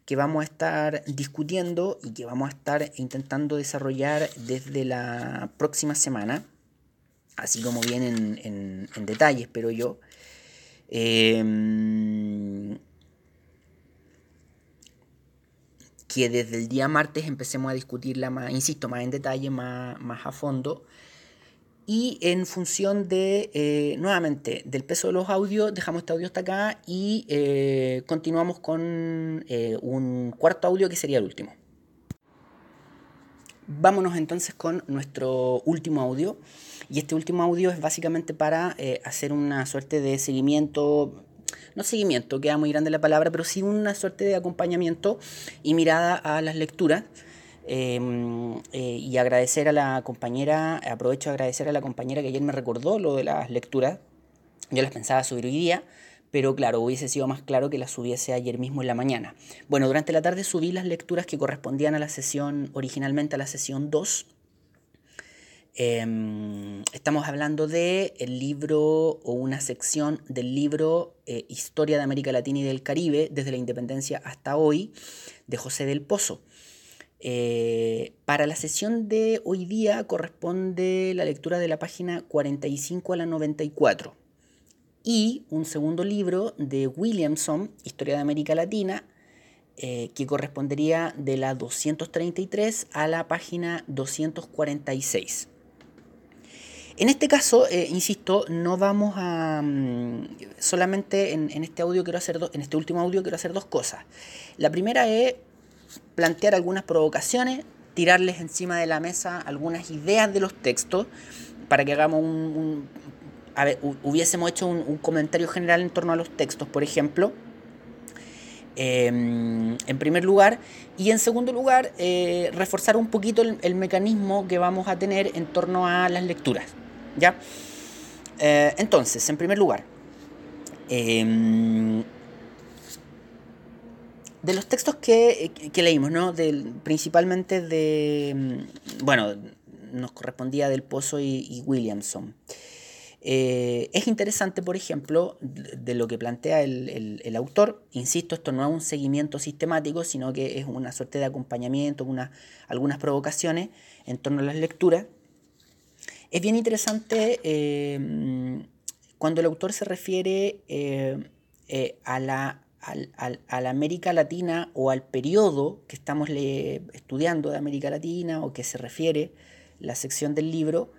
que vamos a estar discutiendo y que vamos a estar intentando desarrollar desde la próxima semana así como viene en, detalle, espero yo. Em, que desde el día martes empecemos a discutirla más, insisto, más en detalle, más, más a fondo. Y en función de, eh, nuevamente, del peso de los audios, dejamos este audio hasta acá y eh, continuamos con eh, un cuarto audio que sería el último. Vámonos entonces con nuestro último audio. Y este último audio es básicamente para eh, hacer una suerte de seguimiento, no seguimiento, queda muy grande la palabra, pero sí una suerte de acompañamiento y mirada a las lecturas. Em, eh, y agradecer a la compañera, aprovecho de agradecer a la compañera que ayer me recordó lo de las lecturas. Yo las pensaba subir hoy día, pero claro, hubiese sido más claro que las subiese ayer mismo en la mañana. Bueno, durante la tarde subí las lecturas que correspondían a la sesión, originalmente a la sesión 2 Em, estamos hablando de libro o una sección del libro eh, Historia de América Latina y del Caribe desde la independencia hasta hoy de José del Pozo. Eh, para la sesión de hoy día corresponde la lectura de la página 45 a la 94 y un segundo libro de Williamson, Historia de América Latina, eh, que correspondería de la 233 a la página 246. En este caso, eh, insisto, no vamos a... Mm, solamente en, este audio quiero hacer en este último audio quiero hacer dos cosas. La primera es plantear algunas provocaciones, tirarles encima de la mesa algunas ideas de los textos para que hagamos un... a ver, hubiésemos hecho un, comentario general en torno a los textos, por ejemplo. Em, en primer lugar, y en segundo lugar, eh, reforzar un poquito el mecanismo que vamos a tener en torno a las lecturas. ¿Ya? Eh, entonces, en primer lugar, em, de los textos que, leímos, ¿no? principalmente de, bueno, nos correspondía del Pozo y, Williamson. Eh, es interesante, por ejemplo, de, lo que plantea el, autor. Insisto, esto no es un seguimiento sistemático, sino que es una suerte de acompañamiento, una, algunas provocaciones en torno a las lecturas. Es bien interesante eh, cuando el autor se refiere eh, eh, a, la, América Latina o al periodo que estamos estudiando de América Latina o que se refiere la sección del libro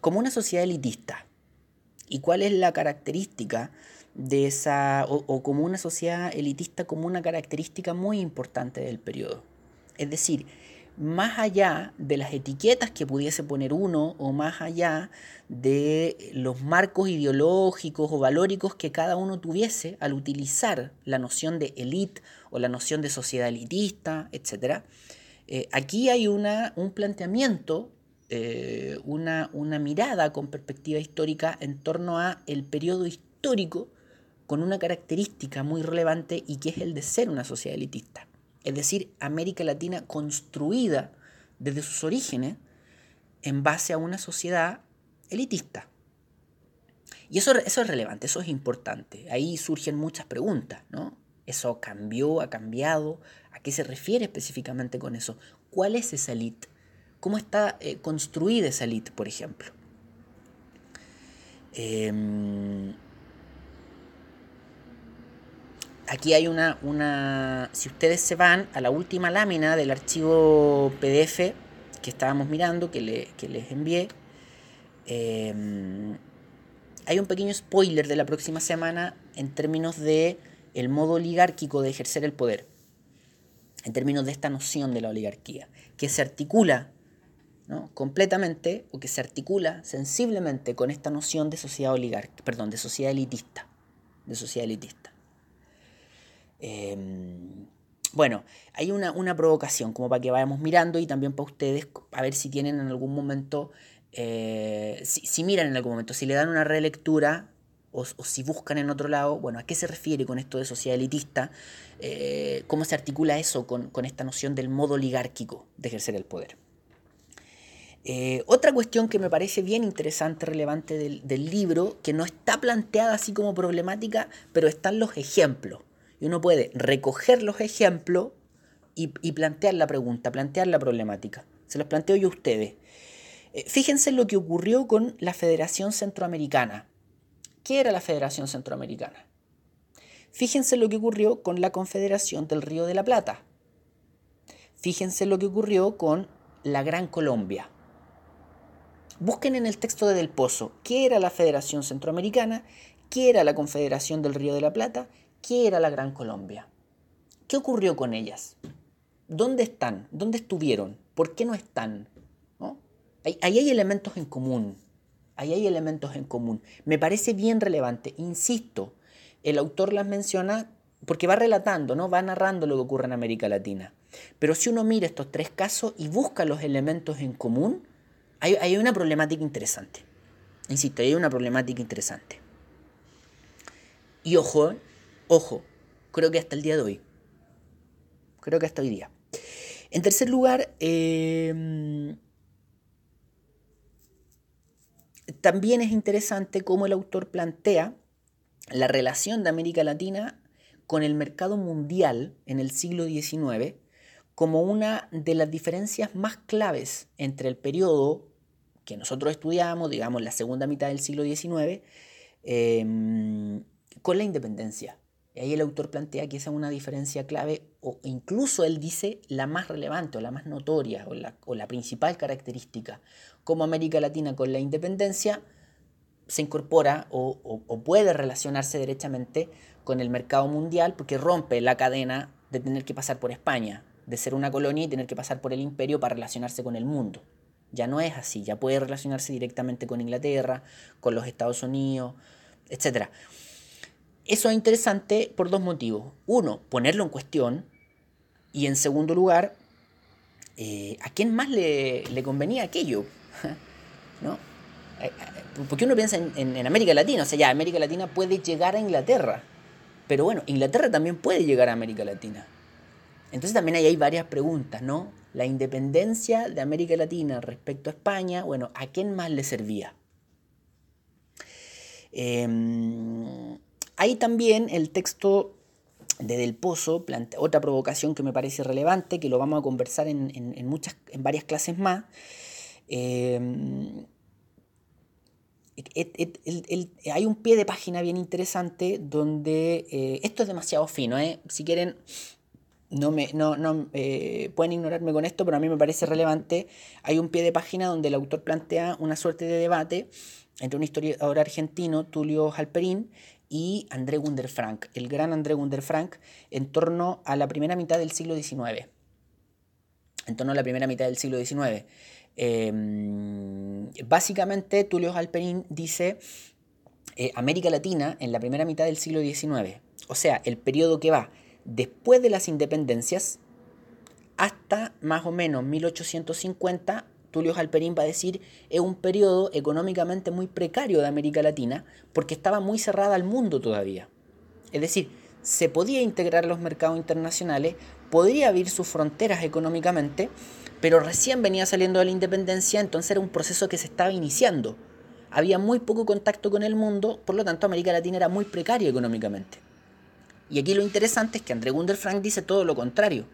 como una sociedad elitista. ¿Y cuál es la característica de esa, o como una sociedad elitista como una característica muy importante del periodo? Es decir, más allá de las etiquetas que pudiese poner uno o más allá de los marcos ideológicos o valóricos que cada uno tuviese al utilizar la noción de élite o la noción de sociedad elitista, etc. Eh, aquí hay una, un planteamiento, eh, una, una mirada con perspectiva histórica en torno a el periodo histórico con una característica muy relevante y que es el de ser una sociedad elitista es decir, América Latina construida desde sus orígenes en base a una sociedad elitista. Y eso, eso es relevante, eso es importante. Ahí surgen muchas preguntas, ¿no? ¿Eso cambió, ha cambiado? ¿A qué se refiere específicamente con eso? ¿Cuál es esa élite? ¿Cómo está eh, construida esa élite, por ejemplo? Eh, aquí hay una, una, si ustedes se van a la última lámina del archivo PDF que estábamos mirando, que, les envié, em, hay un pequeño spoiler de la próxima semana en términos de el modo oligárquico de ejercer el poder, en términos de esta noción de la oligarquía, que se articula completamente o que se articula sensiblemente con esta noción de sociedad oligárquica, perdón, de sociedad elitista, de sociedad elitista. Em, bueno, hay una, provocación como para que vayamos mirando y también para ustedes a ver si tienen en algún momento, eh, si, miran en algún momento, si le dan una relectura o, si buscan en otro lado, bueno, ¿a qué se refiere con esto de sociedad elitista? Eh, ¿Cómo se articula eso con, esta noción del modo oligárquico de ejercer el poder? Eh, otra cuestión que me parece bien interesante, relevante del, libro, que no está planteada así como problemática, pero están los ejemplos. Y uno puede recoger los ejemplos y, plantear la pregunta, plantear la problemática. Se los planteo yo a ustedes. Eh, fíjense lo que ocurrió con la Federación Centroamericana. ¿Qué era la Federación Centroamericana? Fíjense lo que ocurrió con la Confederación del Río de la Plata. Fíjense lo que ocurrió con la Gran Colombia. Busquen en el texto de Del Pozo qué era la Federación Centroamericana, qué era la Confederación del Río de la Plata ¿Qué era la Gran Colombia? ¿Qué ocurrió con ellas? ¿Dónde están? ¿Dónde estuvieron? ¿Por qué no están? Ahí, hay elementos en común. Ahí hay elementos en común. Me parece bien relevante. Insisto, el autor las menciona porque va relatando, ¿no? va narrando lo que ocurre en América Latina. Pero si uno mira estos tres casos y busca los elementos en común, hay, una problemática interesante. Insisto, hay una problemática interesante. Y ojo, Ojo, creo que hasta el día de hoy. Creo que hasta hoy día. En tercer lugar, em, también es interesante cómo el autor plantea la relación de América Latina con el mercado mundial en el siglo XIX como una de las diferencias más claves entre el periodo que nosotros estudiamos, digamos, la segunda mitad del siglo XIX, em, con la independencia. Y ahí el autor plantea que esa es una diferencia clave, o incluso él dice la más relevante o la más notoria o la, principal característica. Como América Latina con la independencia se incorpora o, puede relacionarse derechamente con el mercado mundial porque rompe la cadena de tener que pasar por España, de ser una colonia y tener que pasar por el imperio para relacionarse con el mundo. Ya no es así, ya puede relacionarse directamente con Inglaterra, con los Estados Unidos, etc. Eso es interesante por dos motivos. Uno, ponerlo en cuestión. Y en segundo lugar, eh, ¿a quién más le, convenía aquello? <laughs> ¿No? Eh, eh, porque uno piensa en, América Latina, o sea, ya América Latina puede llegar a Inglaterra, pero bueno, Inglaterra también puede llegar a América Latina. Entonces también ahí hay varias preguntas, ¿no? La independencia de América Latina respecto a España, bueno, ¿a quién más le servía? Eh, hay también el texto de Del Pozo, otra provocación que me parece relevante, que lo vamos a conversar en, muchas, en varias clases más. Em, hay un pie de página bien interesante donde eh, esto es demasiado fino. ¿eh? Si quieren, no me, no, no eh, pueden ignorarme con esto, pero a mí me parece relevante. Hay un pie de página donde el autor plantea una suerte de debate entre un historiador argentino, Tulio Halperín, y André Gunder Frank, el gran André Gunder Frank, en torno a la primera mitad del siglo XIX. En torno a la primera mitad del siglo XIX. Em, básicamente, Tulio Halperin dice eh, América Latina en la primera mitad del siglo XIX. O sea, el periodo que va después de las independencias hasta más o menos 1850 Tulio Halperín va a decir, es un periodo económicamente muy precario de América Latina porque estaba muy cerrada al mundo todavía. Es decir, se podía integrar los mercados internacionales, podría abrir sus fronteras económicamente, pero recién venía saliendo de la independencia, entonces era un proceso que se estaba iniciando. Había muy poco contacto con el mundo, por lo tanto América Latina era muy precaria económicamente. Y aquí lo interesante es que André Gunder Frank dice todo lo contrario.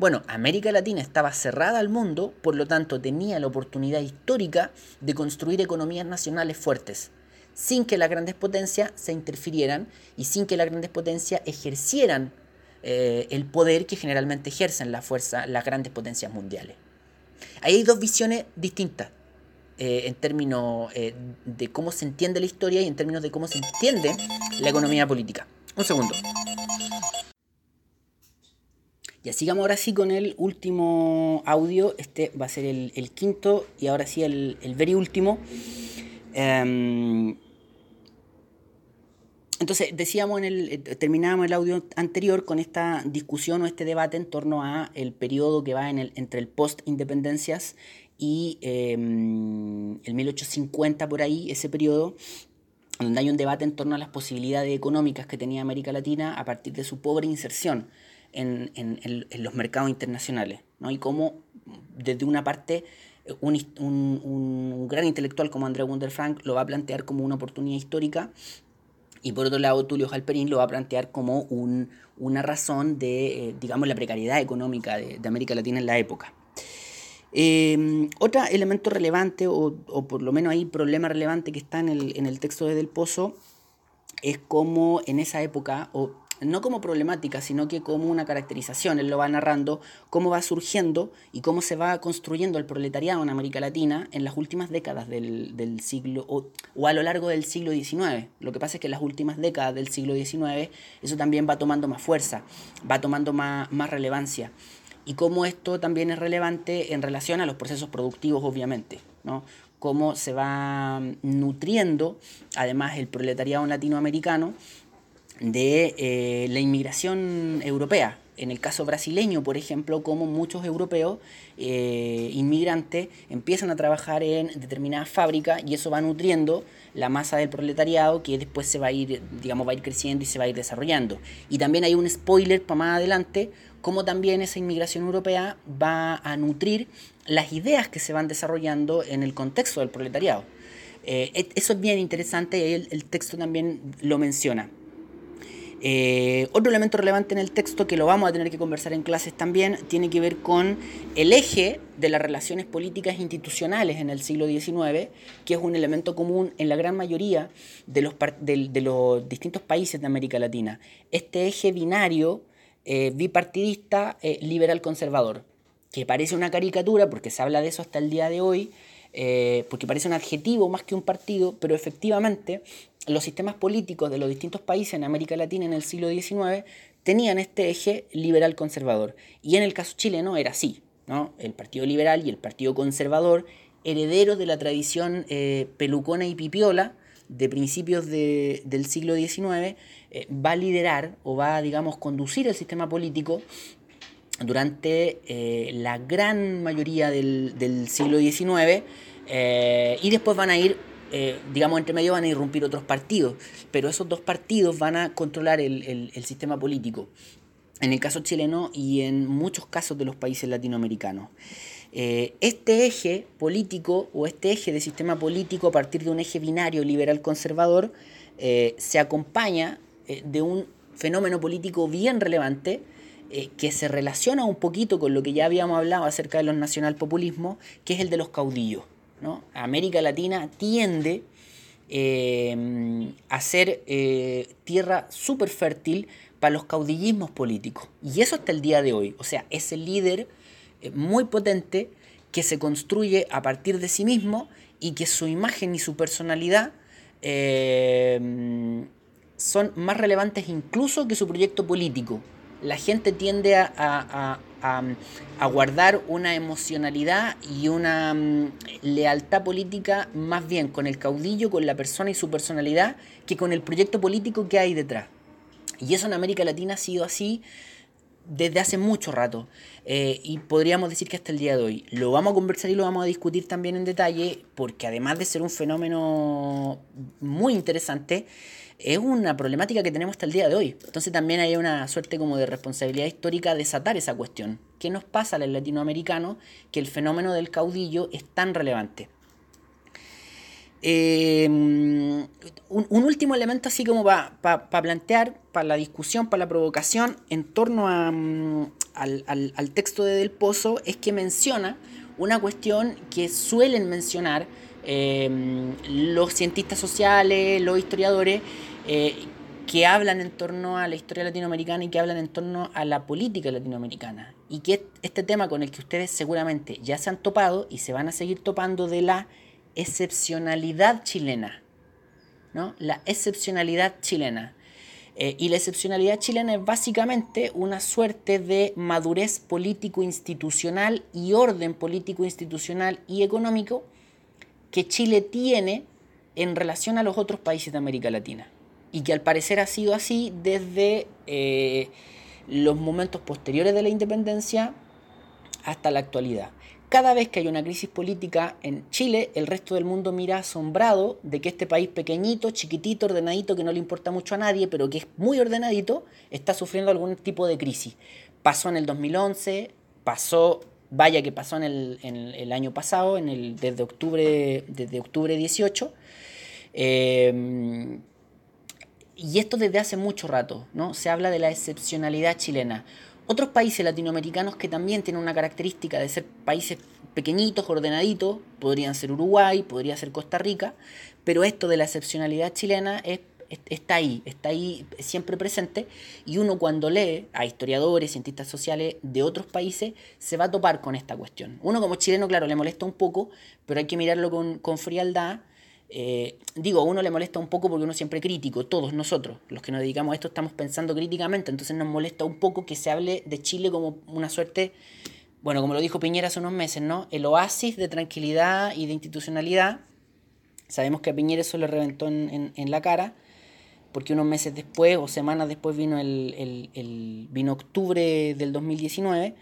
Bueno, América Latina estaba cerrada al mundo, por lo tanto tenía la oportunidad histórica de construir economías nacionales fuertes, sin que las grandes potencias se interfirieran y sin que las grandes potencias ejercieran eh, el poder que generalmente ejercen la fuerza las grandes potencias mundiales. Ahí hay dos visiones distintas. eh, en términos eh, de cómo se entiende la historia y en términos de cómo se entiende la economía política. Un segundo. Ya sigamos ahora sí con el último audio. Este va a ser el, quinto y ahora sí el, el very último. Em, entonces, decíamos en el, eh, terminábamos el audio anterior con esta discusión o este debate en torno a el periodo que va en el, entre el post-independencias y em, el 1850 por ahí, ese periodo, donde hay un debate en torno a las posibilidades económicas que tenía América Latina a partir de su pobre inserción en, en, los mercados internacionales, ¿no? y cómo desde una parte un, un, gran intelectual como André Wunderfrank lo va a plantear como una oportunidad histórica y por otro lado, Tulio Halperin lo va a plantear como un, una razón de, eh, digamos, la precariedad económica de, América Latina en la época. Eh, otro elemento relevante, o, o, por lo menos hay problema relevante que está en el, en el texto de Del Pozo, es como en esa época, o no como problemática, sino que como una caracterización. Él lo va narrando cómo va surgiendo y cómo se va construyendo el proletariado en América Latina en las últimas décadas del, siglo, o, a lo largo del siglo XIX. Lo que pasa es que en las últimas décadas del siglo XIX eso también va tomando más fuerza, va tomando más, más relevancia. Y cómo esto también es relevante en relación a los procesos productivos, obviamente. ¿no? cómo se va nutriendo, además, el proletariado latinoamericano de eh, la inmigración europea. En el caso brasileño, por ejemplo, como muchos europeos eh, inmigrantes empiezan a trabajar en determinadas fábricas y eso va nutriendo la masa del proletariado que después se va a ir, digamos, va a ir creciendo y se va a ir desarrollando. Y también hay un spoiler para más adelante, como también esa inmigración europea va a nutrir las ideas que se van desarrollando en el contexto del proletariado. Eh, eso es bien interesante y el, el texto también lo menciona. Eh, otro elemento relevante en el texto que lo vamos a tener que conversar en clases también tiene que ver con el eje de las relaciones políticas institucionales en el siglo XIX, que es un elemento común en la gran mayoría de los, de, los distintos países de América Latina. Este eje binario, eh, bipartidista, eh, liberal-conservador, que parece una caricatura porque se habla de eso hasta el día de hoy, porque parece un adjetivo más que un partido, pero efectivamente los sistemas políticos de los distintos países en América Latina en el siglo XIX tenían este eje liberal conservador. Y en el caso chileno era así, ¿no? El Partido Liberal y el Partido Conservador, herederos de la tradición eh, pelucona y pipiola de principios del siglo XIX, eh, va a liderar o va a, digamos, conducir el sistema político durante eh, la gran mayoría del, siglo XIX y después van a ir eh, digamos, entre medio van a irrumpir otros partidos, pero esos dos partidos van a controlar el, sistema político, en el caso chileno y en muchos casos de los países latinoamericanos. Eh, este eje político o este eje de sistema político a partir de un eje binario liberal conservador eh, se acompaña de un fenómeno político bien relevante que se relaciona un poquito con lo que ya habíamos hablado acerca de los nacionalpopulismos, que es el de los caudillos. América Latina tiende eh, a ser eh, tierra súper fértil para los caudillismos políticos. Y eso hasta el día de hoy. O sea, es el líder eh, muy potente que se construye a partir de sí mismo y que su imagen y su personalidad son más relevantes incluso que su proyecto político. La gente tiende a, a, guardar una emocionalidad y una mm, lealtad política más bien con el caudillo, con la persona y su personalidad, que con el proyecto político que hay detrás. Y eso en América Latina ha sido así desde hace mucho rato. Eh, y podríamos decir que hasta el día de hoy. Lo vamos a conversar y lo vamos a discutir también en detalle, porque además de ser un fenómeno muy interesante, es una problemática que tenemos hasta el día de hoy. Entonces también hay una suerte como de responsabilidad histórica de desatar esa cuestión. ¿Qué nos pasa al latinoamericano que el fenómeno del caudillo es tan relevante? Em, un, último elemento así como para plantear, para la discusión, para la provocación en torno a, mm, al, texto de Del Pozo es que menciona una cuestión que suelen mencionar em, los cientistas sociales, los historiadores, eh, que hablan en torno a la historia latinoamericana y que hablan en torno a la política latinoamericana. Y que este tema con el que ustedes seguramente ya se han topado y se van a seguir topando de la excepcionalidad chilena. ¿no? La excepcionalidad chilena. Eh, y la excepcionalidad chilena es básicamente una suerte de madurez político-institucional y orden político-institucional y económico que Chile tiene en relación a los otros países de América Latina. Y que al parecer ha sido así desde eh, los momentos posteriores de la independencia hasta la actualidad. Cada vez que hay una crisis política en Chile, el resto del mundo mira asombrado de que este país pequeñito, chiquitito, ordenadito, que no le importa mucho a nadie, pero que es muy ordenadito, está sufriendo algún tipo de crisis. Pasó en el 2011, pasó, vaya que pasó en el, año pasado, en el, desde, octubre, desde octubre 18. Eh, y esto desde hace mucho rato, ¿no? Se habla de la excepcionalidad chilena. Otros países latinoamericanos que también tienen una característica de ser países pequeñitos, ordenaditos, podrían ser Uruguay, podría ser Costa Rica, pero esto de la excepcionalidad chilena está ahí, está ahí siempre presente y uno cuando lee a historiadores, cientistas sociales de otros países, se va a topar con esta cuestión. Uno como chileno, claro, le molesta un poco, pero hay que mirarlo con, con frialdad eh, digo, a uno le molesta un poco porque uno siempre crítico, todos nosotros, los que nos dedicamos a esto, estamos pensando críticamente, entonces nos molesta un poco que se hable de Chile como una suerte, bueno, como lo dijo Piñera hace unos meses, ¿no? El oasis de tranquilidad y de institucionalidad. Sabemos que a Piñera eso le reventó en, la cara, porque unos meses después o semanas después vino el, el vino octubre del 2019,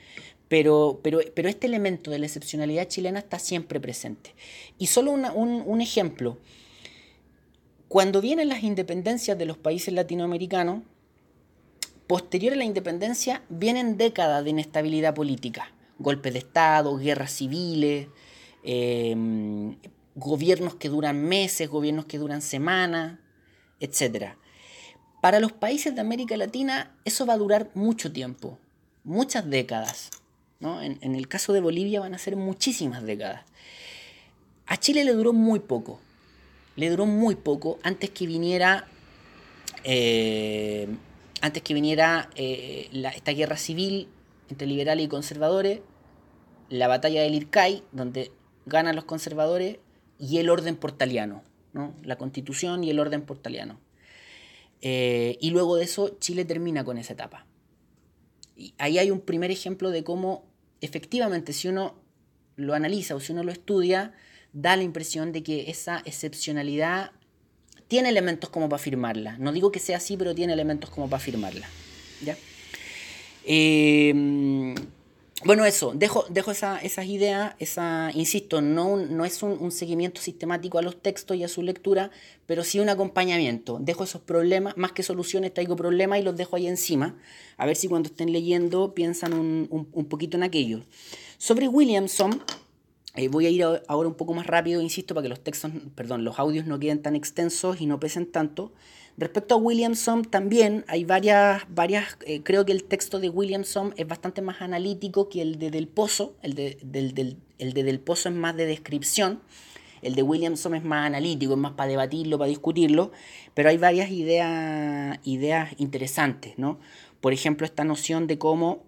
pero, pero, pero este elemento de la excepcionalidad chilena está siempre presente. Y solo un, ejemplo. Cuando vienen las independencias de los países latinoamericanos, posterior a la independencia vienen décadas de inestabilidad política. Golpes de Estado, guerras civiles, em, gobiernos que duran meses, gobiernos que duran semanas, etc. Para los países de América Latina eso va a durar mucho tiempo, muchas décadas. En, el caso de Bolivia van a ser muchísimas décadas. A Chile le duró muy poco. Le duró muy poco antes que viniera. Eh, antes que viniera eh, esta guerra civil entre liberales y conservadores, la batalla del Ircay, donde ganan los conservadores, y el orden portaliano, la constitución y el orden portaliano. Eh, y luego de eso, Chile termina con esa etapa. Ahí hay un primer ejemplo de cómo efectivamente si uno lo analiza o si uno lo estudia, da la impresión de que esa excepcionalidad tiene elementos como para afirmarla. No digo que sea así, pero tiene elementos como para afirmarla. ¿ya? Eh, bueno, eso, dejo, dejo esa, esas ideas, esa, insisto, no, no es un, seguimiento sistemático a los textos y a su lectura, pero sí un acompañamiento. Dejo esos problemas, más que soluciones, traigo problemas y los dejo ahí encima, a ver si cuando estén leyendo piensan un, un, poquito en aquello. Sobre Williamson, eh, voy a ir ahora un poco más rápido, insisto, para que los textos, perdón, los audios no queden tan extensos y no pesen tanto. Respecto a Williamson, también hay varias, varias eh, creo que el texto de Williamson es bastante más analítico que el de Del Pozo, el de del, el de Del Pozo es más de descripción, el de Williamson es más analítico, es más para debatirlo, para discutirlo, pero hay varias ideas, ideas interesantes, ¿no? Por ejemplo, esta noción de cómo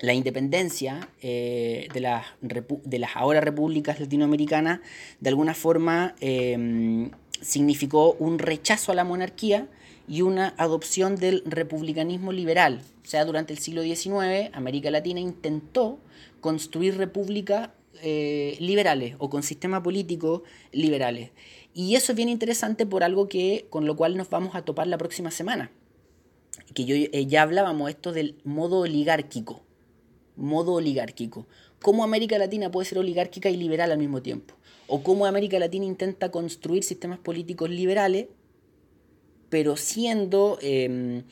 la independencia eh, de, las, de las ahora repúblicas latinoamericanas de alguna forma eh, significó un rechazo a la monarquía y una adopción del republicanismo liberal. O sea, durante el siglo XIX, América Latina intentó construir repúblicas eh, liberales o con sistemas políticos liberales. Y eso es bien interesante por algo que, con lo cual nos vamos a topar la próxima semana. Que yo, eh, ya hablábamos esto del modo oligárquico. Modo oligárquico. ¿Cómo América Latina puede ser oligárquica y liberal al mismo tiempo? O cómo América Latina intenta construir sistemas políticos liberales, pero siendo, em,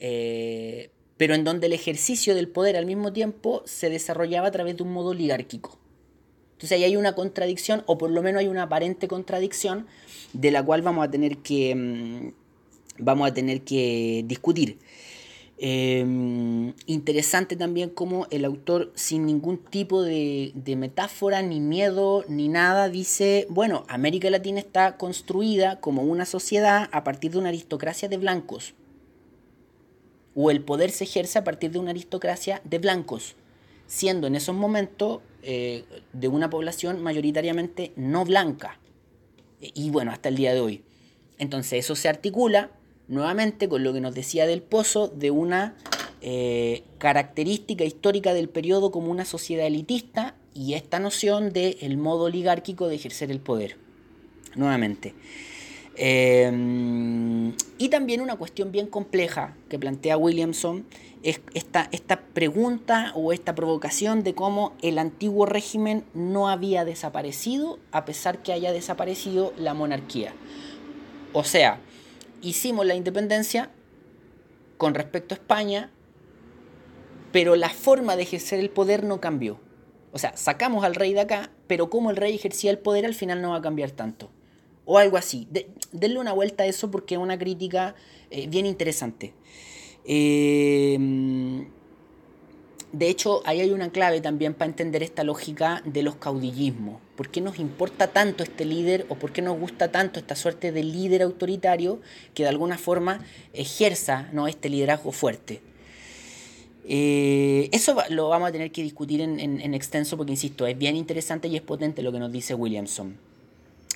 eh, pero en donde el ejercicio del poder al mismo tiempo se desarrollaba a través de un modo oligárquico. Entonces ahí hay una contradicción, o por lo menos hay una aparente contradicción, de la cual vamos a tener que, em, vamos a tener que discutir. Em, interesante también como el autor, sin ningún tipo de, metáfora, ni miedo, ni nada, dice, bueno, América Latina está construida como una sociedad a partir de una aristocracia de blancos. O el poder se ejerce a partir de una aristocracia de blancos. siendo en esos momentos eh, de una población mayoritariamente no blanca. Y bueno, hasta el día de hoy. Entonces eso se articula nuevamente con lo que nos decía del Pozo de una eh, característica histórica del periodo como una sociedad elitista y esta noción del el modo oligárquico de ejercer el poder. Nuevamente. Em, y también una cuestión bien compleja que plantea Williamson es esta, esta pregunta o esta provocación de cómo el antiguo régimen no había desaparecido a pesar que haya desaparecido la monarquía. O sea, hicimos la independencia con respecto a España, pero la forma de ejercer el poder no cambió. O sea, sacamos al rey de acá, pero como el rey ejercía el poder al final no va a cambiar tanto. O algo así. denle una vuelta a eso porque es una crítica eh, bien interesante. Em, de hecho, ahí hay una clave también para entender esta lógica de los caudillismos. ¿Por qué nos importa tanto este líder o por qué nos gusta tanto esta suerte de líder autoritario que de alguna forma ejerza ¿no? este liderazgo fuerte? Eh, eso lo vamos a tener que discutir en, en extenso porque, insisto, es bien interesante y es potente lo que nos dice Williamson.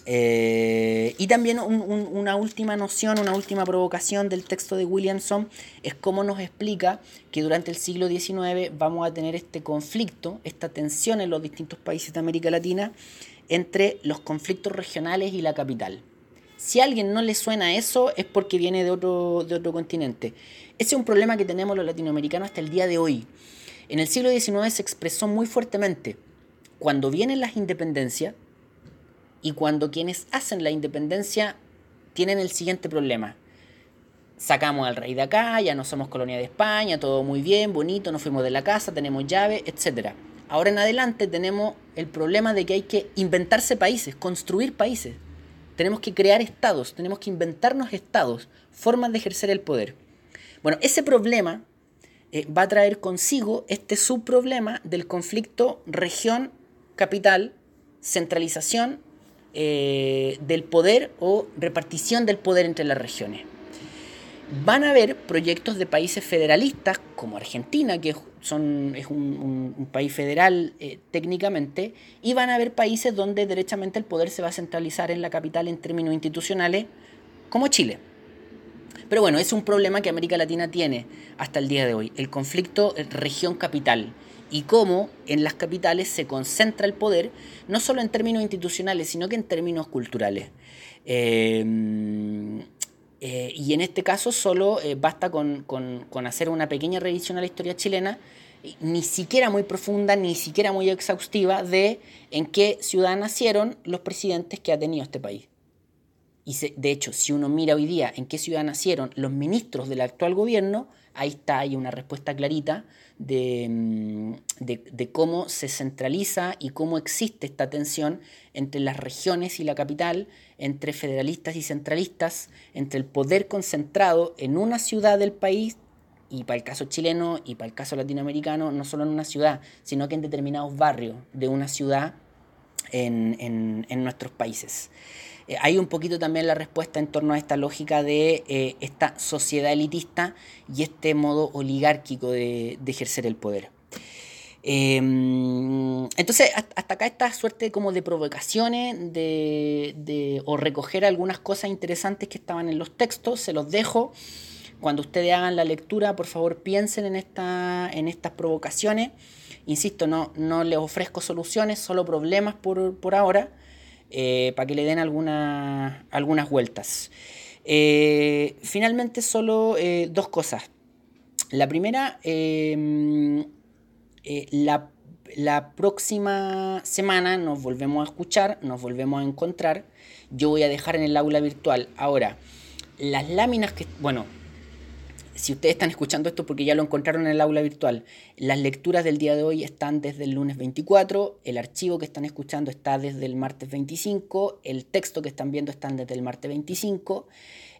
Eh, y también una última noción, una última provocación del texto de Williamson es cómo nos explica que durante el siglo XIX vamos a tener este conflicto, esta tensión en los distintos países de América Latina entre los conflictos regionales y la capital. Si a alguien no le suena eso es porque viene de otro, de otro continente. Ese es un problema que tenemos los latinoamericanos hasta el día de hoy. En el siglo XIX se expresó muy fuertemente. Cuando vienen las independencias, y cuando quienes hacen la independencia tienen el siguiente problema. Sacamos al rey de acá, ya no somos colonia de España, todo muy bien, bonito, nos fuimos de la casa, tenemos llave, etc. Ahora en adelante tenemos el problema de que hay que inventarse países, construir países. Tenemos que crear estados, tenemos que inventarnos estados, formas de ejercer el poder. Bueno, ese problema eh, va a traer consigo este subproblema del conflicto región-capital, centralización eh, del poder o repartición del poder entre las regiones. Van a haber proyectos de países federalistas como Argentina, que son, es un, país federal eh, técnicamente, y van a haber países donde derechamente el poder se va a centralizar en la capital en términos institucionales, como Chile. Pero bueno, es un problema que América Latina tiene hasta el día de hoy, el conflicto región-capital y cómo en las capitales se concentra el poder, no solo en términos institucionales, sino que en términos culturales. Em, eh, y en este caso solo eh, basta con, hacer una pequeña revisión a la historia chilena, ni siquiera muy profunda, ni siquiera muy exhaustiva, de en qué ciudad nacieron los presidentes que ha tenido este país. Y de hecho, si uno mira hoy día en qué ciudad nacieron los ministros del actual gobierno, ahí está, hay una respuesta clarita Mm, de, cómo se centraliza y cómo existe esta tensión entre las regiones y la capital, entre federalistas y centralistas, entre el poder concentrado en una ciudad del país y para el caso chileno y para el caso latinoamericano, no solo en una ciudad, sino que en determinados barrios de una ciudad en nuestros países. Eh, hay un poquito también la respuesta en torno a esta lógica de eh, esta sociedad elitista y este modo oligárquico de, ejercer el poder. Em, entonces, hasta acá esta suerte como de provocaciones de, o recoger algunas cosas interesantes que estaban en los textos, se los dejo. Cuando ustedes hagan la lectura, por favor piensen en, esta, en estas provocaciones. Insisto, no, no les ofrezco soluciones, solo problemas por, por ahora. Eh, para que le den algunas vueltas. Eh, finalmente, solo eh, dos cosas. La primera, em, la, la próxima semana nos volvemos a escuchar, nos volvemos a encontrar. Yo voy a dejar en el aula virtual ahora las láminas que, bueno, si ustedes están escuchando esto porque ya lo encontraron en el aula virtual, las lecturas del día de hoy están desde el lunes 24, el archivo que están escuchando está desde el martes 25, el texto que están viendo está desde el martes 25.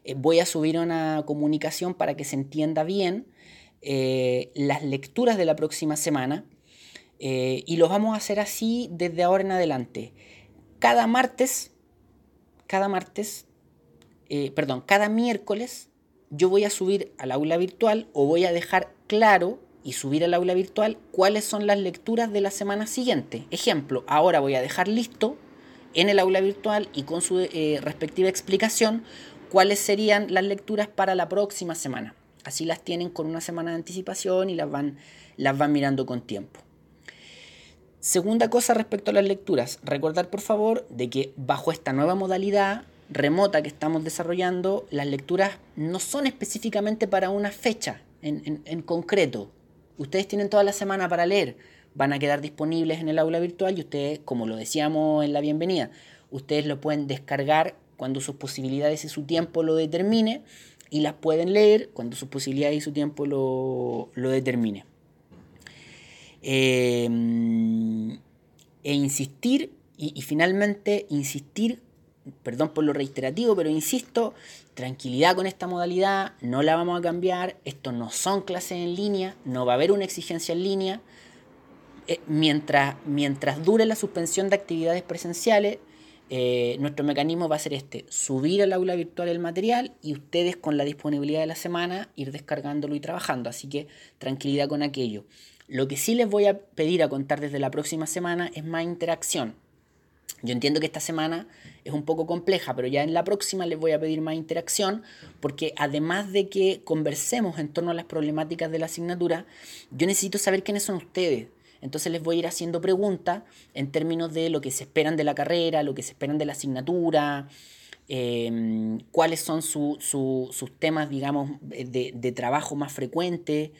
Eh, voy a subir una comunicación para que se entienda bien eh, las lecturas de la próxima semana eh, y los vamos a hacer así desde ahora en adelante. Cada martes, cada martes, perdón, cada miércoles yo voy a subir al aula virtual o voy a dejar claro y subir al aula virtual cuáles son las lecturas de la semana siguiente. Ejemplo, ahora voy a dejar listo en el aula virtual y con su eh, respectiva explicación cuáles serían las lecturas para la próxima semana. Así las tienen con una semana de anticipación y las van, las van mirando con tiempo. Segunda cosa respecto a las lecturas, recordar por favor de que bajo esta nueva modalidad remota que estamos desarrollando, las lecturas no son específicamente para una fecha en, concreto. Ustedes tienen toda la semana para leer, van a quedar disponibles en el aula virtual y ustedes, como lo decíamos en la bienvenida, ustedes lo pueden descargar cuando sus posibilidades y su tiempo lo determine y las pueden leer cuando sus posibilidades y su tiempo lo, determine. Eh, e insistir y finalmente insistir perdón por lo reiterativo, pero insisto, tranquilidad con esta modalidad, no la vamos a cambiar, esto no son clases en línea, no va a haber una exigencia en línea. Eh, mientras, mientras dure la suspensión de actividades presenciales, eh, nuestro mecanismo va a ser este, subir al aula virtual el material y ustedes con la disponibilidad de la semana ir descargándolo y trabajando. Así que tranquilidad con aquello. Lo que sí les voy a pedir a contar desde la próxima semana es más interacción. Yo entiendo que esta semana es un poco compleja, pero ya en la próxima les voy a pedir más interacción, porque además de que conversemos en torno a las problemáticas de la asignatura, yo necesito saber quiénes son ustedes. Entonces les voy a ir haciendo preguntas en términos de lo que se esperan de la carrera, lo que se esperan de la asignatura, em, cuáles son sus temas, digamos, de, de trabajo más frecuentes.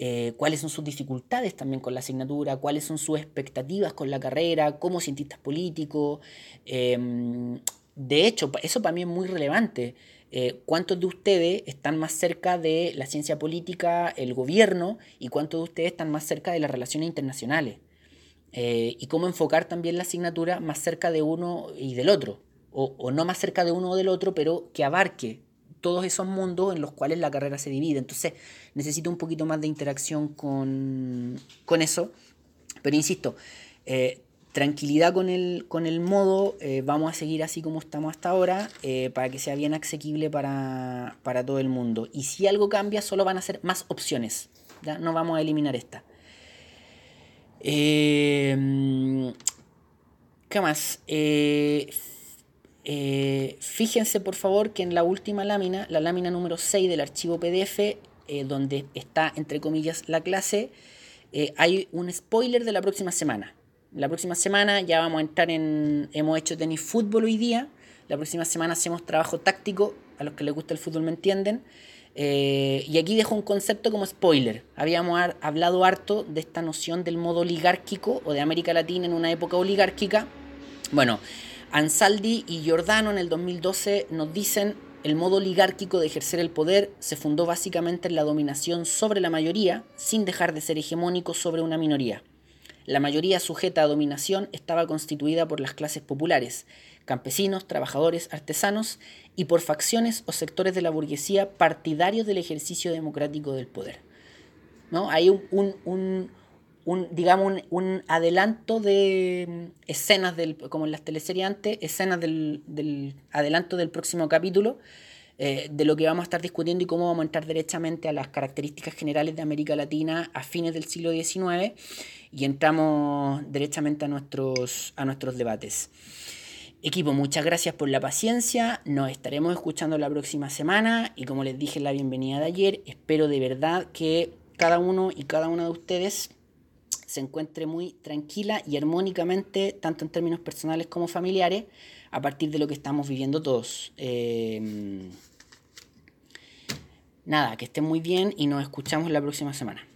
Eh, cuáles son sus dificultades también con la asignatura, cuáles son sus expectativas con la carrera, como cientistas políticos. Em, de hecho, eso para mí es muy relevante. Eh, ¿Cuántos de ustedes están más cerca de la ciencia política, el gobierno, y cuántos de ustedes están más cerca de las relaciones internacionales? Eh, y cómo enfocar también la asignatura más cerca de uno y del otro, o, o no más cerca de uno o del otro, pero que abarque todos esos mundos en los cuales la carrera se divide. Entonces necesito un poquito más de interacción con, eso. Pero insisto, eh, tranquilidad con el, con el modo, eh, vamos a seguir así como estamos hasta ahora eh, para que sea bien asequible para, todo el mundo. Y si algo cambia, solo van a ser más opciones. ¿ya? No vamos a eliminar esta. ¿Qué más? Eh, fíjense por favor que en la última lámina, la lámina número 6 del archivo PDF, eh, donde está entre comillas la clase, eh, hay un spoiler de la próxima semana. La próxima semana ya vamos a entrar en... Hemos hecho tenis fútbol hoy día. La próxima semana hacemos trabajo táctico. A los que les gusta el fútbol me entienden. y aquí dejo un concepto como spoiler. Habíamos hablado harto de esta noción del modo oligárquico o de América Latina en una época oligárquica. Bueno, Ansaldi y Giordano en el 2012 nos dicen el modo oligárquico de ejercer el poder se fundó básicamente en la dominación sobre la mayoría sin dejar de ser hegemónico sobre una minoría. La mayoría sujeta a dominación estaba constituida por las clases populares, campesinos, trabajadores, artesanos y por facciones o sectores de la burguesía partidarios del ejercicio democrático del poder. ¿No? Hay un, un, digamos, un, adelanto de mm, escenas, del, como en las teleseries antes, escenas del, adelanto del próximo capítulo, eh, de lo que vamos a estar discutiendo y cómo vamos a entrar derechamente a las características generales de América Latina a fines del siglo XIX y entramos derechamente a nuestros, a nuestros debates. Equipo, muchas gracias por la paciencia. Nos estaremos escuchando la próxima semana y como les dije la bienvenida de ayer, espero de verdad que cada uno y cada una de ustedes se encuentre muy tranquila y armónicamente, tanto en términos personales como familiares, a partir de lo que estamos viviendo todos. Eh, nada, que estén muy bien y nos escuchamos la próxima semana.